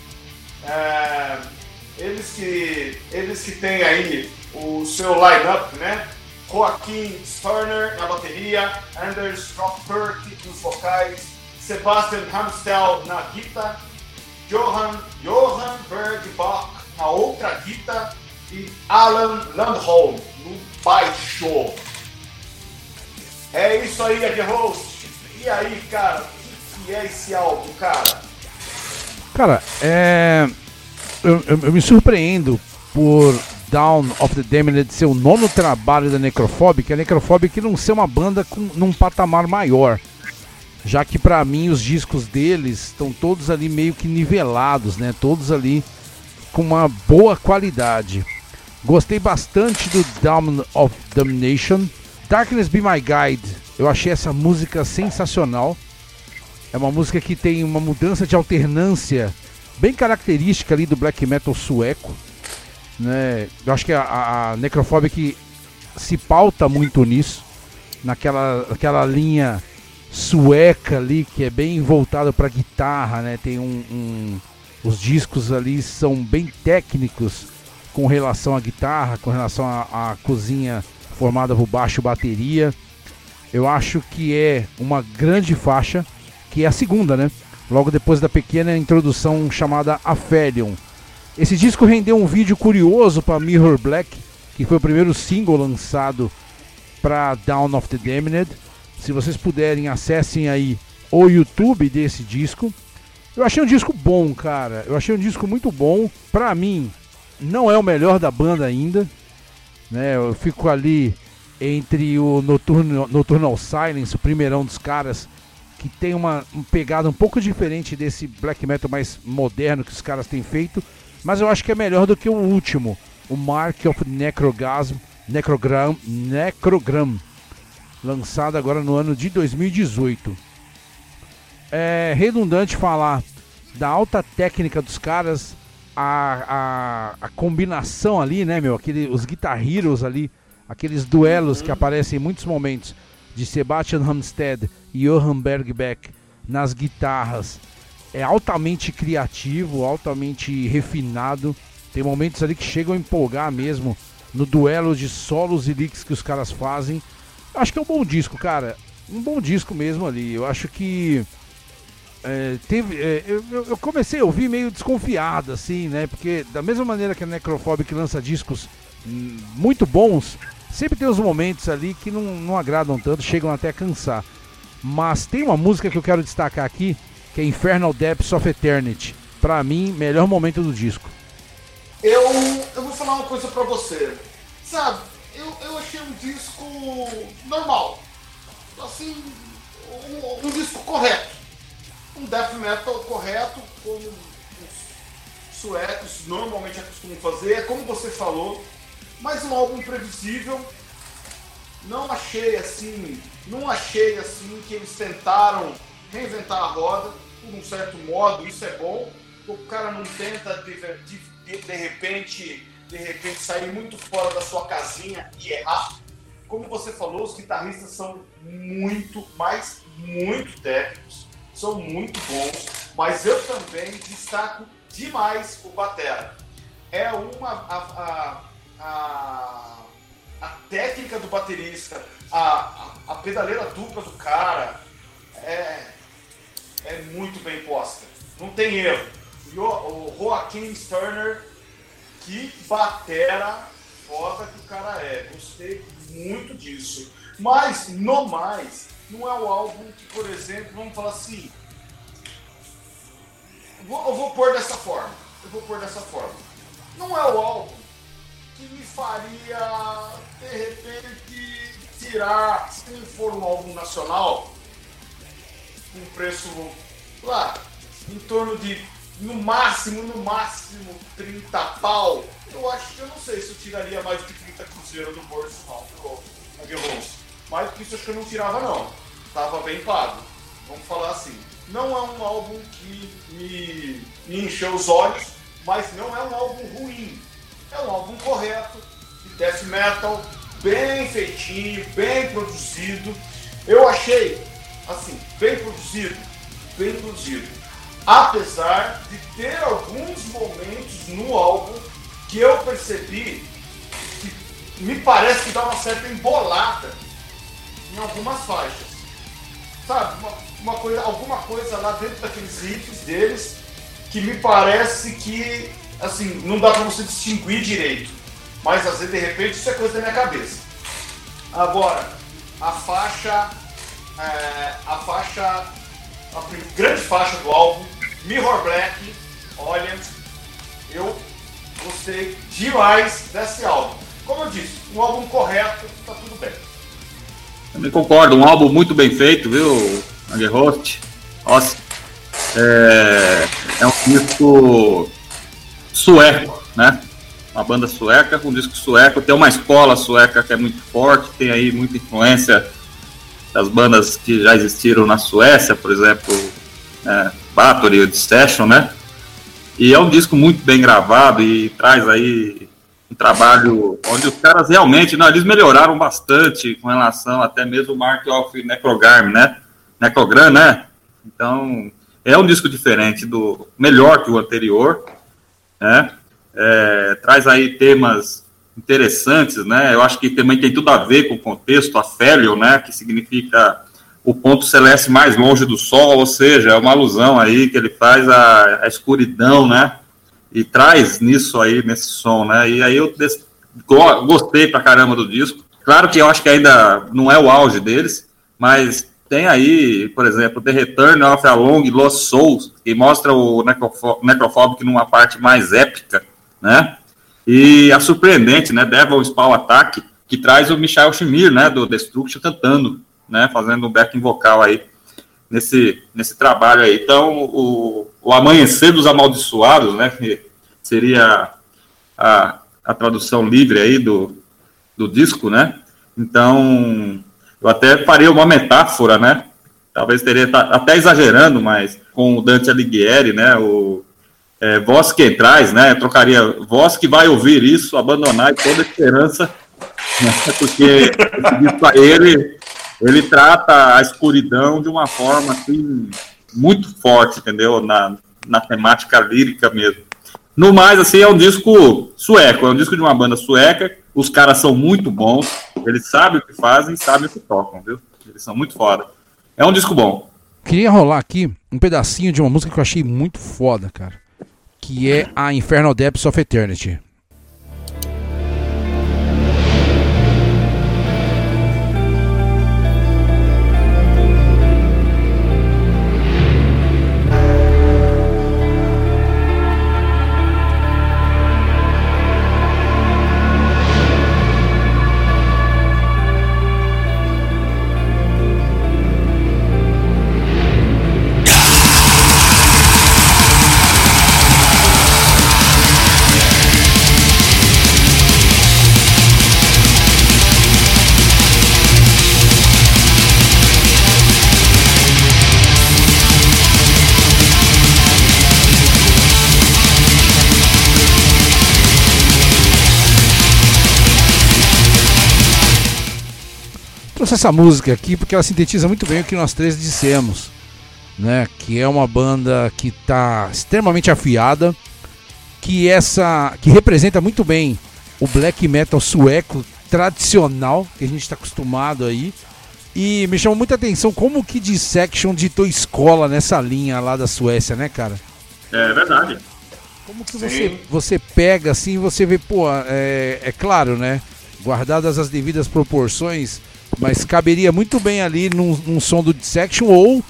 C: É, eles que eles que têm aí o seu line-up, né? Joaquim Turner na bateria, Anders Rockpert nos vocais, Sebastian Hamstel na guitarra, Johan, Johan Bergbach na outra guitarra e Alan Landholm no baixo. É isso aí, Ed Host. E aí, cara, o que é esse álbum, cara?
B: Cara, é. Eu, eu- eu me surpreendo por Down of the Damned ser o nono trabalho da Necrophobic, a Necrophobic não ser uma banda com, num patamar maior. Já que pra mim os discos deles estão todos ali meio que nivelados, né? Todos ali com uma boa qualidade. Gostei bastante do Down of Damnation, Darkness Be My Guide. Eu achei essa música sensacional. É uma música que tem uma mudança de alternância bem característica ali do black metal sueco. Né? Eu acho que a, a Necrophobic se pauta muito nisso, naquela, naquela linha sueca ali que é bem voltada para guitarra, né? Tem um, um, os discos ali são bem técnicos com relação à guitarra, com relação à, à cozinha formada por baixo bateria. Eu acho que é uma grande faixa, que é a segunda, né? Logo depois da pequena introdução chamada Aphelion. Esse disco rendeu um vídeo curioso para Mirror Black, que foi o primeiro single lançado para Down of the Damned. Se vocês puderem, acessem aí o YouTube desse disco. Eu achei um disco bom, cara. Eu achei um disco muito bom. Pra mim, não é o melhor da banda ainda. Né? Eu fico ali entre o Nocturnal, Nocturnal Silence, o primeirão dos caras, que tem uma, uma pegada um pouco diferente desse black metal mais moderno que os caras têm feito. Mas eu acho que é melhor do que o último, o Mark of Necrogasm, Necrogram, Necrogram, lançado agora no ano de 2018. É redundante falar da alta técnica dos caras, a, a, a combinação ali, né, meu? Aquele, os Guitar Heroes ali, aqueles duelos que aparecem em muitos momentos de Sebastian Hamstead e Johan Bergbeck nas guitarras é altamente criativo, altamente refinado. Tem momentos ali que chegam a empolgar mesmo no duelo de solos e licks que os caras fazem. Acho que é um bom disco, cara. Um bom disco mesmo ali. Eu acho que. É, teve, é, eu, eu, comecei a ouvir meio desconfiado, assim, né? Porque da mesma maneira que a Necrophobic lança discos hum, muito bons, sempre tem os momentos ali que não, não agradam tanto, chegam até a cansar. Mas tem uma música que eu quero destacar aqui, que é Infernal Depths of Eternity. Pra mim, melhor momento do disco.
C: Eu, eu vou falar uma coisa pra você. Sabe, eu, eu achei um disco normal. Assim, um, um disco correto. Um death metal correto, como os suecos normalmente acostumam fazer. Como você falou, mas um álbum previsível. Não achei assim, não achei assim que eles tentaram reinventar a roda por um certo modo, isso é bom. O cara não tenta de, de, de, de repente, de repente sair muito fora da sua casinha e errar. Como você falou, os guitarristas são muito, mas muito técnicos, são muito bons, mas eu também destaco demais o Batera. É uma a, a, a, a técnica do baterista, a, a, a pedaleira dupla do cara, é, é muito bem posta. Não tem erro. E o, o Joaquim Turner, que batera foda que o cara é. Gostei muito disso. Mas, no mais, não é o álbum que, por exemplo, vamos falar assim. Vou, eu vou pôr dessa forma. Eu vou pôr dessa forma. Não é o álbum que me faria, de repente, tirar, se for um álbum nacional, um preço lá em torno de no máximo, no máximo 30 pau. Eu acho que eu não sei se eu tiraria mais de 30 cruzeiro do bolso não, ficou Mais do que isso acho que eu não tirava não. Tava bem pago. Vamos falar assim. Não é um álbum que me, me encheu os olhos, mas não é um álbum ruim. É um álbum correto, de death metal, bem feitinho, bem produzido. Eu achei assim, bem produzido, bem produzido. Apesar de ter alguns momentos no álbum que eu percebi que me parece que dá uma certa embolada algumas faixas. Sabe, uma, uma coisa, alguma coisa lá dentro daqueles riffs deles que me parece que assim, não dá para você distinguir direito. Mas às vezes de repente isso é coisa da minha cabeça. Agora, a faixa é, a faixa, a grande faixa do álbum, Mirror Black. Olha, eu gostei demais desse álbum. Como eu disse, um álbum correto, tá tudo bem.
D: Também concordo, um álbum muito bem feito, viu, Aguerhost? Nossa, é, é um disco sueco, né? uma banda sueca, um disco sueco, tem uma escola sueca que é muito forte, tem aí muita influência das bandas que já existiram na Suécia, por exemplo, é, Bathory ou Station, né? E é um disco muito bem gravado e traz aí um trabalho onde os caras realmente, não, eles melhoraram bastante com relação até mesmo o Mark of Necrogram, né? Necrogram, né? Então, é um disco diferente do melhor que o anterior, né? É, traz aí temas interessantes, né? Eu acho que também tem tudo a ver com o contexto, a Félio, né? Que significa o ponto celeste mais longe do Sol, ou seja, é uma alusão aí que ele faz à, à escuridão, né? E traz nisso aí, nesse som, né? E aí eu des... gostei pra caramba do disco. Claro que eu acho que ainda não é o auge deles, mas tem aí, por exemplo, The Return of a Long Lost Souls, que mostra o Necrophobic numa parte mais épica, né? E a surpreendente, né? Devil Spawn Attack, que traz o Michael Schmir, né? Do Destruction cantando, né? Fazendo um backing vocal aí nesse, nesse trabalho aí. Então, o, o Amanhecer dos Amaldiçoados, né? Que seria a, a tradução livre aí do, do disco, né? Então, eu até farei uma metáfora, né? Talvez teria até exagerando, mas com o Dante Alighieri, né? O, é, voz que entrais, né? Eu trocaria voz que vai ouvir isso, abandonar toda esperança, né? porque ele, ele trata a escuridão de uma forma assim, muito forte, entendeu? Na, na temática lírica mesmo. No mais, assim, é um disco sueco, é um disco de uma banda sueca, os caras são muito bons, eles sabem o que fazem e sabem o que tocam, viu? Eles são muito foda. É um disco bom.
B: Queria rolar aqui um pedacinho de uma música que eu achei muito foda, cara que é a Infernal Depths of Eternity. Trouxe essa música aqui porque ela sintetiza muito bem o que nós três dissemos, né? Que é uma banda que está extremamente afiada, que essa, que representa muito bem o black metal sueco tradicional que a gente está acostumado aí. E me chamou muita atenção como que Dissection ditou escola nessa linha lá da Suécia, né, cara?
D: É verdade.
B: Como que você, você pega assim, você vê, pô, é, é claro, né? Guardadas as devidas proporções, mas caberia muito bem ali num, num som do Dissection, ou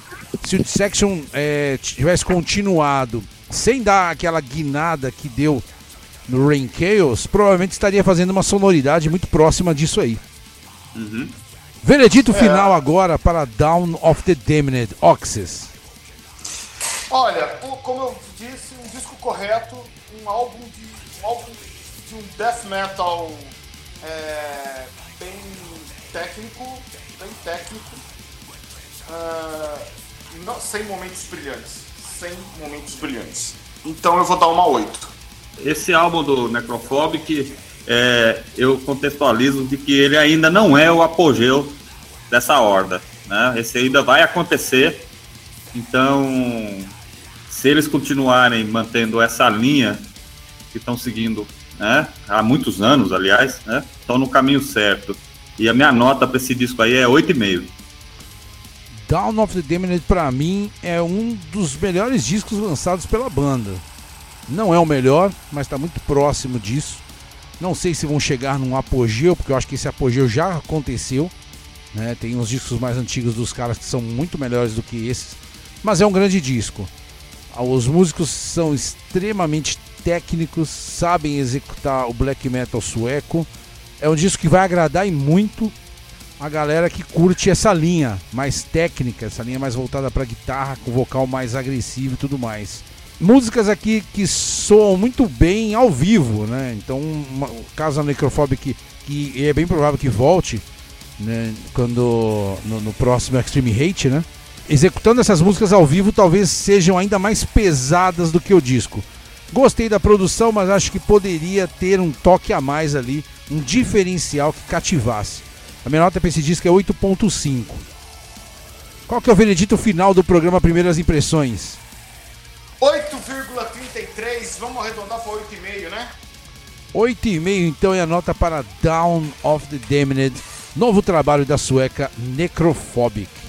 B: se o Dissection é, tivesse continuado sem dar aquela guinada que deu no Rain Chaos, provavelmente estaria fazendo uma sonoridade muito próxima disso aí. Uhum. Veredito é. final agora para Down of the Damned Oxys.
C: Olha, como eu disse, um disco correto, um álbum de um, álbum de um death metal é, bem técnico, bem técnico, uh, não, sem momentos brilhantes. Sem momentos brilhantes. Então eu vou dar uma 8.
D: Esse álbum do Necrophobic, é, eu contextualizo de que ele ainda não é o apogeu dessa horda. Né? Esse ainda vai acontecer. Então, se eles continuarem mantendo essa linha que estão seguindo né, há muitos anos, aliás, né, estão no caminho certo. E a minha nota para esse disco aí é 8,5.
B: Down of the Damned para mim é um dos melhores discos lançados pela banda. Não é o melhor, mas está muito próximo disso. Não sei se vão chegar num apogeu, porque eu acho que esse apogeu já aconteceu. Né? Tem uns discos mais antigos dos caras que são muito melhores do que esses. Mas é um grande disco. Os músicos são extremamente técnicos, sabem executar o black metal sueco é um disco que vai agradar e muito a galera que curte essa linha mais técnica, essa linha mais voltada para guitarra, com vocal mais agressivo e tudo mais. músicas aqui que soam muito bem ao vivo, né? Então, uma, caso da Necrophobic, que é bem provável que volte, né? Quando no, no próximo Extreme Hate, né? Executando essas músicas ao vivo, talvez sejam ainda mais pesadas do que o disco. Gostei da produção, mas acho que poderia ter um toque a mais ali, um diferencial que cativasse. A minha nota para esse disco é 8.5. Qual que é o veredito final do programa Primeiras Impressões?
C: 8,33, vamos arredondar para 8,5, né?
B: 8,5 então é a nota para Down of the Damned, novo trabalho da sueca Necrophobic.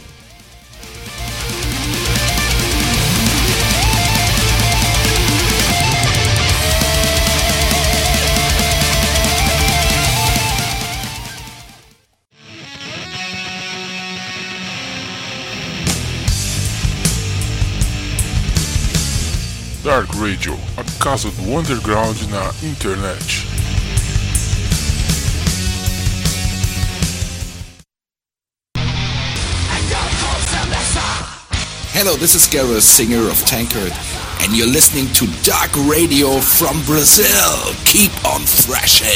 F: Dark Radio, a casa do underground na internet.
H: Hello, this is Gareth, singer of Tankard, and you're listening to Dark Radio from Brazil. Keep on thrashing.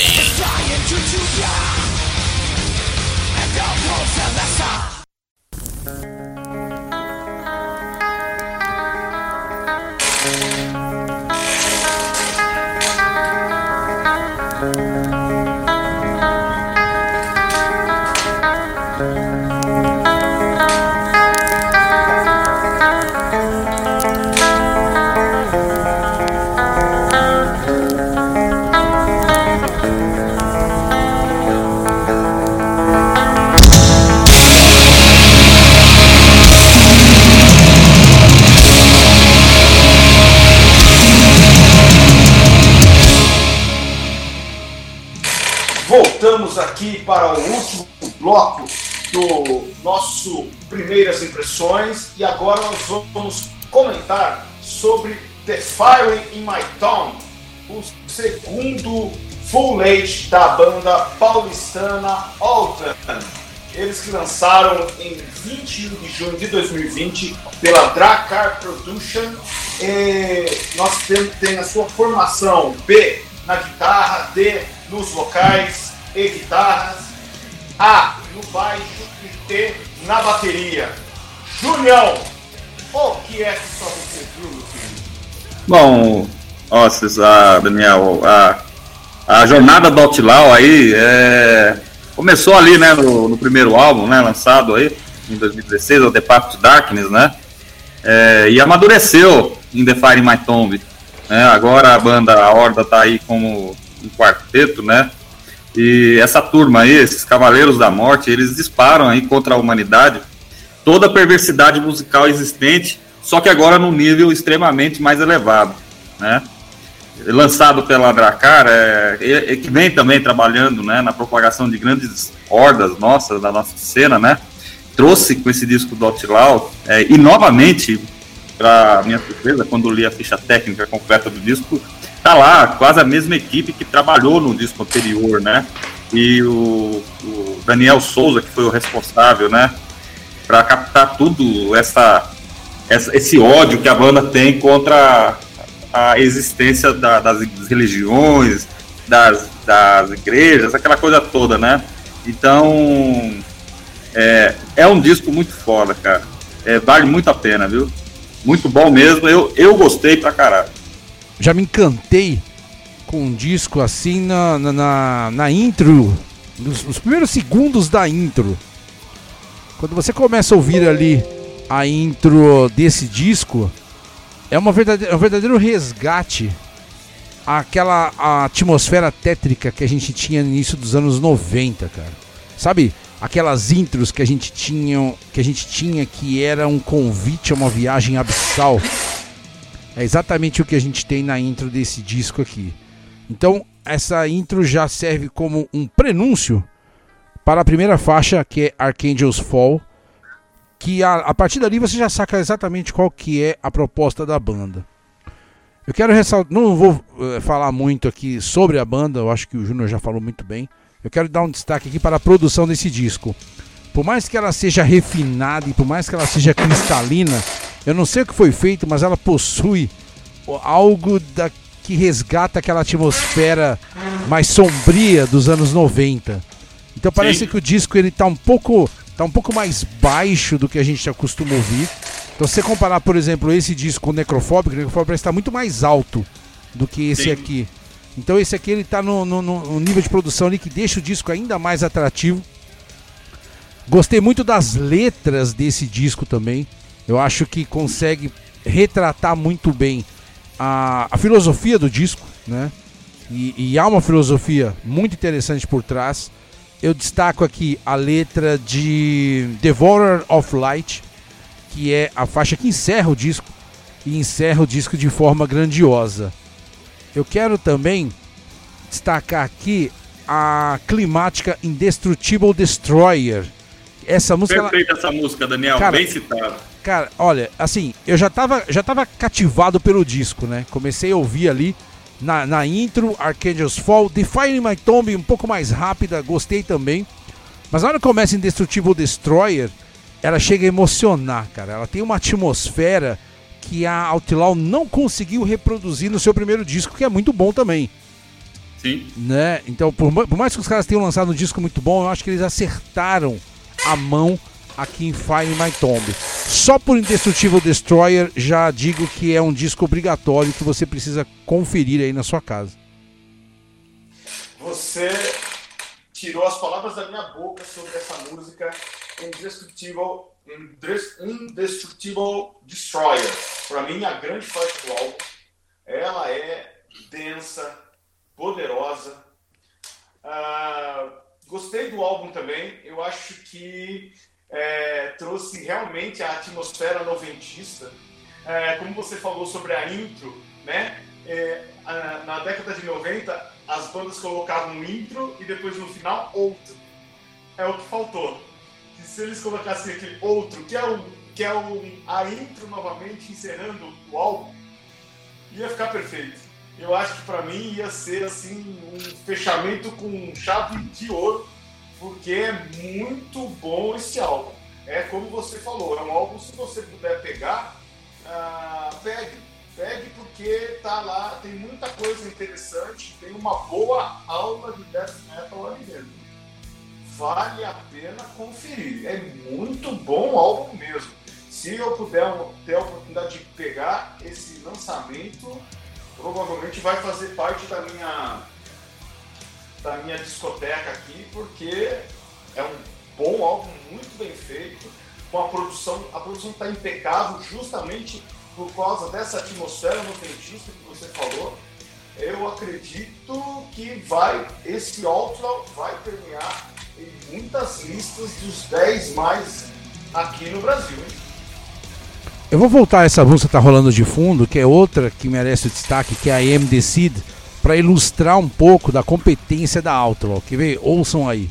C: Voltamos aqui para o último bloco do nosso Primeiras Impressões e agora nós vamos comentar sobre The Fire in My Town, o segundo full late da banda paulistana Altan. Eles que lançaram em 21 de junho de 2020 pela Dracar Production. E nós temos tem a sua formação B na guitarra, D nos vocais e guitarras, A no baixo e T na bateria. Julião, o que é que só você viu, meu filho?
D: Bom, Osses, a Daniel, a, a jornada do Outlaw aí é, começou ali, né, no, no, primeiro álbum, né, lançado aí em 2016, o The Path to Darkness, né, é, e amadureceu em The Fire in My Tomb, né, agora a banda, a Horda tá aí como um quarteto, né, e essa turma aí, esses Cavaleiros da Morte, eles disparam aí contra a humanidade toda a perversidade musical existente, só que agora num nível extremamente mais elevado, né? Lançado pela Dracar, é, é, que vem também trabalhando né, na propagação de grandes hordas nossas, da nossa cena, né? Trouxe com esse disco do Outlaw, é, e novamente, para minha surpresa, quando li a ficha técnica completa do disco, tá lá quase a mesma equipe que trabalhou no disco anterior, né? E o, o Daniel Souza, que foi o responsável, né? Para captar tudo essa, essa, esse ódio que a banda tem contra a existência da, das religiões, das, das igrejas, aquela coisa toda, né? Então, é, é um disco muito foda, cara. É, vale muito a pena, viu? Muito bom mesmo. Eu, eu gostei pra caralho
B: já me encantei com um disco assim na, na, na, na intro, nos, nos, primeiros segundos da intro. Quando você começa a ouvir ali a intro desse disco, é, uma verdade, é um verdadeiro resgate àquela a atmosfera tétrica que a gente tinha no início dos anos 90, cara. Sabe? Aquelas intros que a gente tinha, que a gente tinha que era um convite a uma viagem abissal. É exatamente o que a gente tem na intro desse disco aqui. Então, essa intro já serve como um prenúncio para a primeira faixa, que é Archangel's Fall, que a, a partir dali você já saca exatamente qual que é a proposta da banda. Eu quero ressaltar, não vou uh, falar muito aqui sobre a banda, eu acho que o Júnior já falou muito bem. Eu quero dar um destaque aqui para a produção desse disco. Por mais que ela seja refinada e por mais que ela seja cristalina, eu não sei o que foi feito, mas ela possui algo da, que resgata aquela atmosfera mais sombria dos anos 90. Então parece
D: Sim.
B: que o disco ele tá um pouco tá um pouco mais baixo do que a gente acostuma ouvir. Então se você comparar, por exemplo, esse disco com o Necrofóbico, o Necrofóbico parece estar muito mais alto do que esse
D: Sim.
B: aqui. Então esse aqui ele tá no, no- no- no nível de produção ali que deixa o disco ainda mais atrativo. Gostei muito das letras desse disco também. Eu acho que consegue retratar muito bem a, a filosofia do disco, né? E, e há uma filosofia muito interessante por trás. Eu destaco aqui a letra de Devourer of Light, que é a faixa que encerra o disco e encerra o disco de forma grandiosa. Eu quero também destacar aqui a climática Indestructible Destroyer. Essa música ela-
I: Perfeita essa música, Daniel.
B: Cara,
I: bem citado.
B: Cara, olha, assim, eu já tava, já tava cativado pelo disco, né? Comecei a ouvir ali na, na intro, Archangel's Fall, Defining My Tomb um pouco mais rápida, gostei também. Mas na hora que começa Indestructible Destroyer, ela chega a emocionar, cara. Ela tem uma atmosfera que a Outlaw não conseguiu reproduzir no seu primeiro disco, que é muito bom também
I: Sim.
B: né? Então, por, por mais que os caras tenham lançado um disco muito bom, eu acho que eles acertaram a mão aqui em Fire My Tomb. Só por Indestrutível Destroyer já digo que é um disco obrigatório que você precisa conferir aí na sua casa.
C: Você tirou as palavras da minha boca sobre essa música Indestructible, Indes- Indestructible Destroyer. Para mim, a grande faixa do álbum. Ela é densa, poderosa. Ah, gostei do álbum também. Eu acho que é, trouxe realmente a atmosfera noventista. É, como você falou sobre a intro, né? É, na década de 90, as bandas colocavam um intro e depois no final outro. É o que faltou. E se eles colocassem aquele outro, que é, o, que é o, a intro novamente encerrando o álbum, ia ficar perfeito. Eu acho que pra mim ia ser assim um fechamento com chave de ouro, porque é muito bom esse álbum. É como você falou, é um álbum se você puder pegar, ah, pegue, pegue porque tá lá, tem muita coisa interessante, tem uma boa aula de death metal ali dentro. Vale a pena conferir. É muito bom álbum mesmo. Se eu puder ter a oportunidade de pegar esse lançamento, provavelmente vai fazer parte da minha da minha discoteca aqui, porque é um bom álbum, muito bem feito, com a produção, a produção está impecável justamente por causa dessa atmosfera noventista que você falou. Eu acredito que vai, esse Outlaw vai premiar em muitas listas dos 10 mais aqui no Brasil. Hein?
B: Eu vou voltar essa música que tá rolando de fundo, que é outra que merece o destaque, que é a AM Decide, para ilustrar um pouco da competência da Outlaw. Que vê, ouçam aí.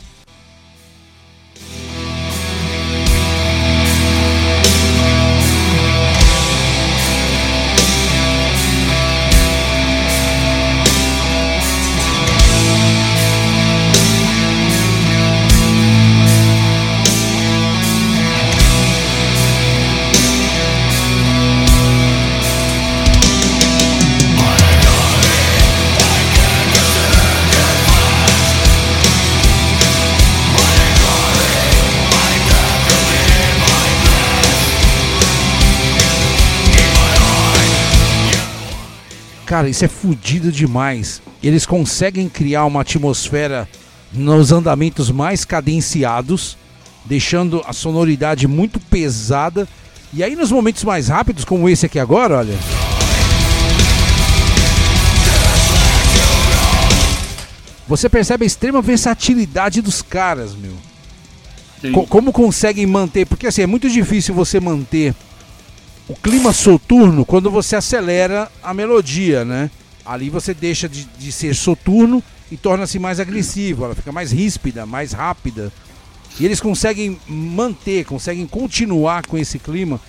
B: Cara, isso é fudido demais. Eles conseguem criar uma atmosfera nos andamentos mais cadenciados, deixando a sonoridade muito pesada. E aí nos momentos mais rápidos, como esse aqui agora, olha. Você percebe a extrema versatilidade dos caras, meu. Co- como conseguem manter? Porque assim, é muito difícil você manter o clima soturno quando você acelera a melodia, né? Ali você deixa de, de ser soturno e torna-se mais agressivo, ela fica mais ríspida, mais rápida. E eles conseguem manter, conseguem continuar com esse clima,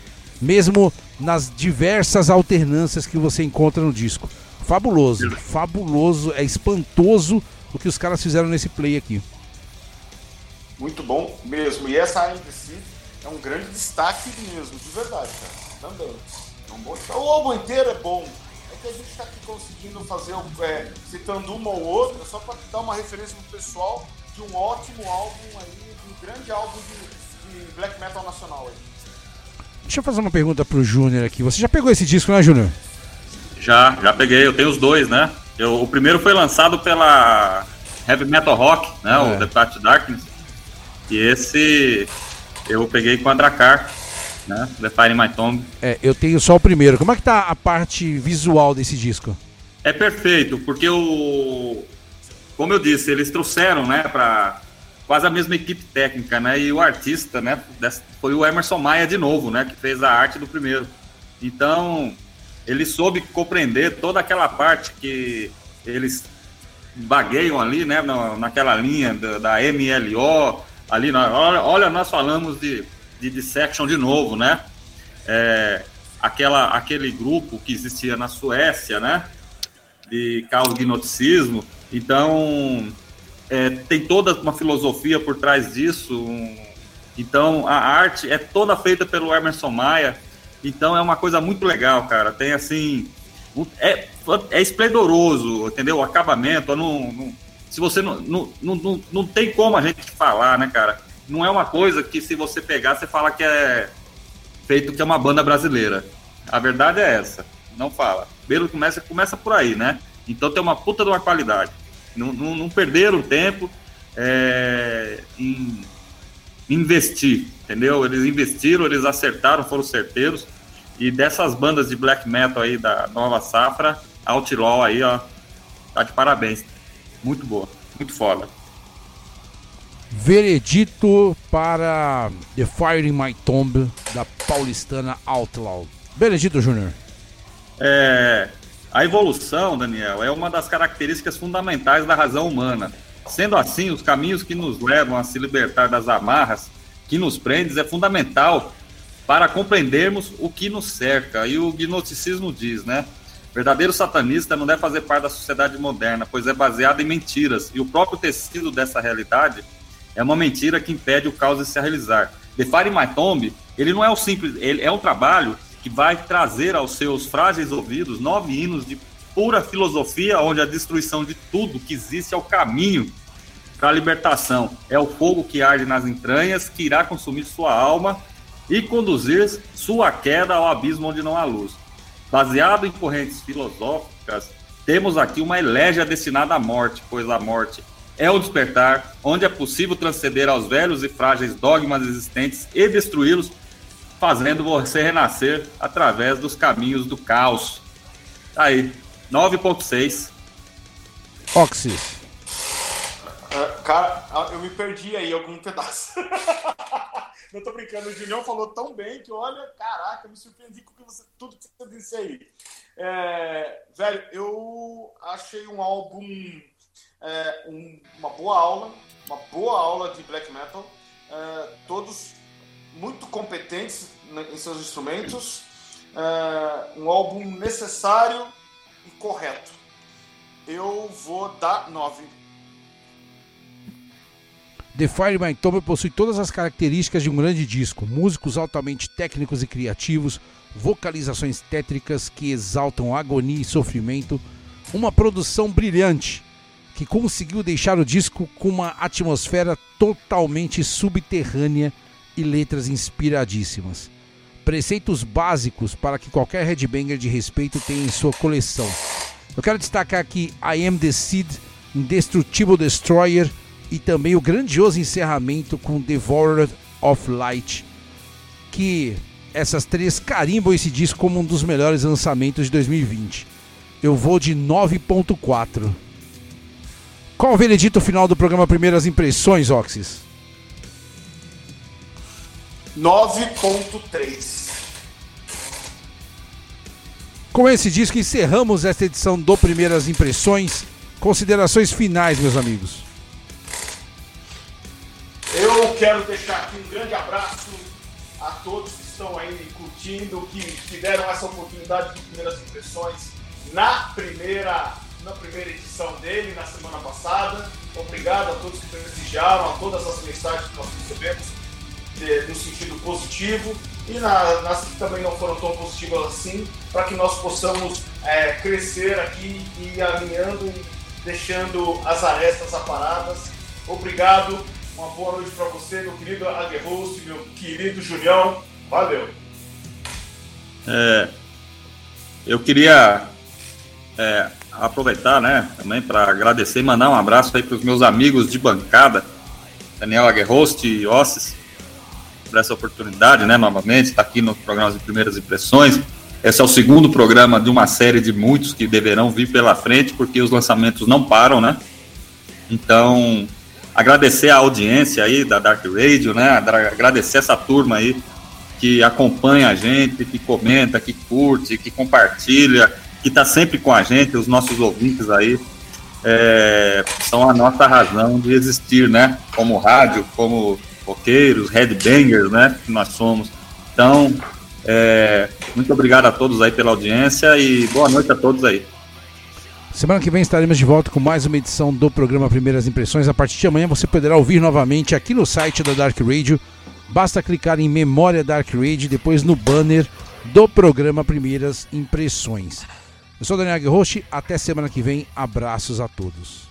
B: mesmo nas diversas alternâncias que você encontra no disco. Fabuloso, fabuloso, é espantoso o que os caras fizeram nesse play aqui.
C: Muito bom mesmo. E essa AMC é um grande destaque mesmo, de verdade, cara. Também. É um bom... O álbum inteiro é bom. É que a gente está aqui conseguindo fazer, é, citando uma ou outra, só para dar uma referência pro pessoal de um ótimo álbum aí, de um grande álbum de, de black metal nacional aí.
B: Deixa eu fazer uma pergunta pro Júnior aqui. Você já pegou esse disco, né, Júnior?
D: Já, já peguei. Eu tenho os dois, né? Eu, o primeiro foi lançado pela Heavy Metal Rock, né?
B: É.
D: O The Path Darkness. E esse eu peguei com a Dracar, né? The Fire My Tomb.
B: É, eu tenho só o primeiro. Como é que tá a parte visual desse disco?
D: É perfeito, porque o. Como eu disse, eles trouxeram, né, para quase a mesma equipe técnica, né? E o artista, né, foi o Emerson Maia de novo, né, que fez a arte do primeiro. Então, ele soube compreender toda aquela parte que eles vagueiam ali, né, na, naquela linha da, da MLO, ali, olha, nós falamos de, de dissection de novo, né? É, aquela, aquele grupo que existia na Suécia, né? De caos gnosticismo. Então, é, tem toda uma filosofia por trás disso. então, a arte é toda feita pelo Emerson Maia. Então, é uma coisa muito legal, cara. Tem assim. É, é esplendoroso, entendeu? O acabamento. Não, não- se você não, não, não, não tem como a gente falar, né, cara? Não é uma coisa que se você pegar, você fala que é feito que é uma banda brasileira. A verdade é essa. Não fala. Primeiro começa, começa por aí, né? Então tem uma puta de uma qualidade. Não, não, não perderam tempo é, em investir, entendeu? Eles investiram, eles acertaram, foram certeiros. E dessas bandas de black metal aí da nova safra, Outlaw aí, ó, tá de parabéns. Muito boa, muito foda.
B: Veredito para The Fire in My Tomb, da paulistana Outlaw. Veredito, Júnior.
D: É, a evolução, Daniel, é uma das características fundamentais da razão humana. Sendo assim, os caminhos que nos levam a se libertar das amarras que nos prendem é fundamental para compreendermos o que nos cerca. E o gnosticismo diz, né? Verdadeiro satanista não deve fazer parte da sociedade moderna, pois é baseado em mentiras. E o próprio tecido dessa realidade é uma mentira que impede o caos de se realizar. In My Tomb, ele não é o simples, ele é um trabalho que vai trazer aos seus frágeis ouvidos nove hinos de pura filosofia, onde a destruição de tudo que existe é o caminho para a libertação. É o fogo que arde nas entranhas, que irá consumir sua alma e conduzir sua queda ao abismo onde não há luz. Baseado em correntes filosóficas, temos aqui uma elégia destinada à morte, pois a morte é o despertar, onde é possível transcender aos velhos e frágeis dogmas existentes e destruí-los, fazendo você renascer através dos caminhos do caos. Tá aí, 9.6.
B: Oxys.
C: Ah, cara, ah, eu me perdi aí algum pedaço. Não tô brincando, o Julião falou tão bem que, olha, caraca, eu me surpreendi com que você- tudo que você disse aí. É, velho, eu achei um álbum, é, um- uma boa aula, uma boa aula de black metal. É, todos muito competentes na- em seus instrumentos. É, um álbum necessário e correto. Eu vou dar 9.
B: The Fire My Tomb possui todas as características de um grande disco: músicos altamente técnicos e criativos, vocalizações tétricas que exaltam agonia e sofrimento, uma produção brilhante que conseguiu deixar o disco com uma atmosfera totalmente subterrânea e letras inspiradíssimas. Preceitos básicos para que qualquer headbanger de respeito tenha em sua coleção. Eu quero destacar aqui I Am the Seed, Indestructible Destroyer e também o grandioso encerramento com Devoured of Light, que essas três carimbam esse disco como um dos melhores lançamentos de 2020. Eu vou de 9.4. Qual o veredito final do programa Primeiras Impressões, Oxys?
C: 9.3.
B: Com esse disco encerramos esta edição do Primeiras Impressões. Considerações finais, meus amigos.
C: Eu quero deixar aqui um grande abraço a todos que estão aí curtindo, que tiveram essa oportunidade de primeiras impressões na primeira, na primeira edição dele, na semana passada. Obrigado a todos que prestigiaram, a todas as mensagens que nós recebemos de- no sentido positivo. e na, nas que também não foram tão positivas assim, para que nós possamos é, crescer aqui e alinhando e deixando as arestas aparadas. Obrigado, uma boa noite para você, meu querido Aguerroso, meu querido Julião. Valeu!
D: É, eu queria é, aproveitar, né, também para agradecer e mandar um abraço aí para os meus amigos de bancada, Daniel Aguerrost e Ossis, por essa oportunidade, né, novamente, estar tá aqui no programa de Primeiras Impressões. Esse é o segundo programa de uma série de muitos que deverão vir pela frente, porque os lançamentos não param, né? Então, agradecer a audiência aí da Dark Radio, né? Agradecer essa turma aí que acompanha a gente, que comenta, que curte, que compartilha, que está sempre com a gente, os nossos ouvintes aí, é, são a nossa razão de existir, né? Como rádio, como roqueiros, headbangers, né? Que nós somos. Então, é, muito obrigado a todos aí pela audiência e boa noite a todos aí.
B: Semana que vem estaremos de volta com mais uma edição do programa Primeiras Impressões. A partir de amanhã você poderá ouvir novamente aqui no site da Dark Radio Basta clicar em Memória Dark Raid depois no banner do programa Primeiras Impressões. Eu sou Daniel Roche, até semana que vem. Abraços a todos.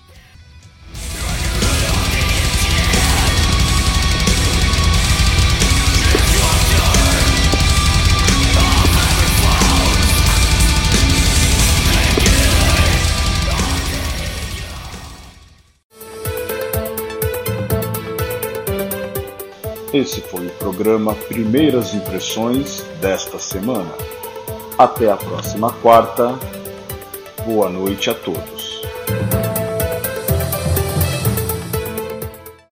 A: Esse foi o programa Primeiras Impressões desta semana. Até a próxima quarta. Boa noite a todos.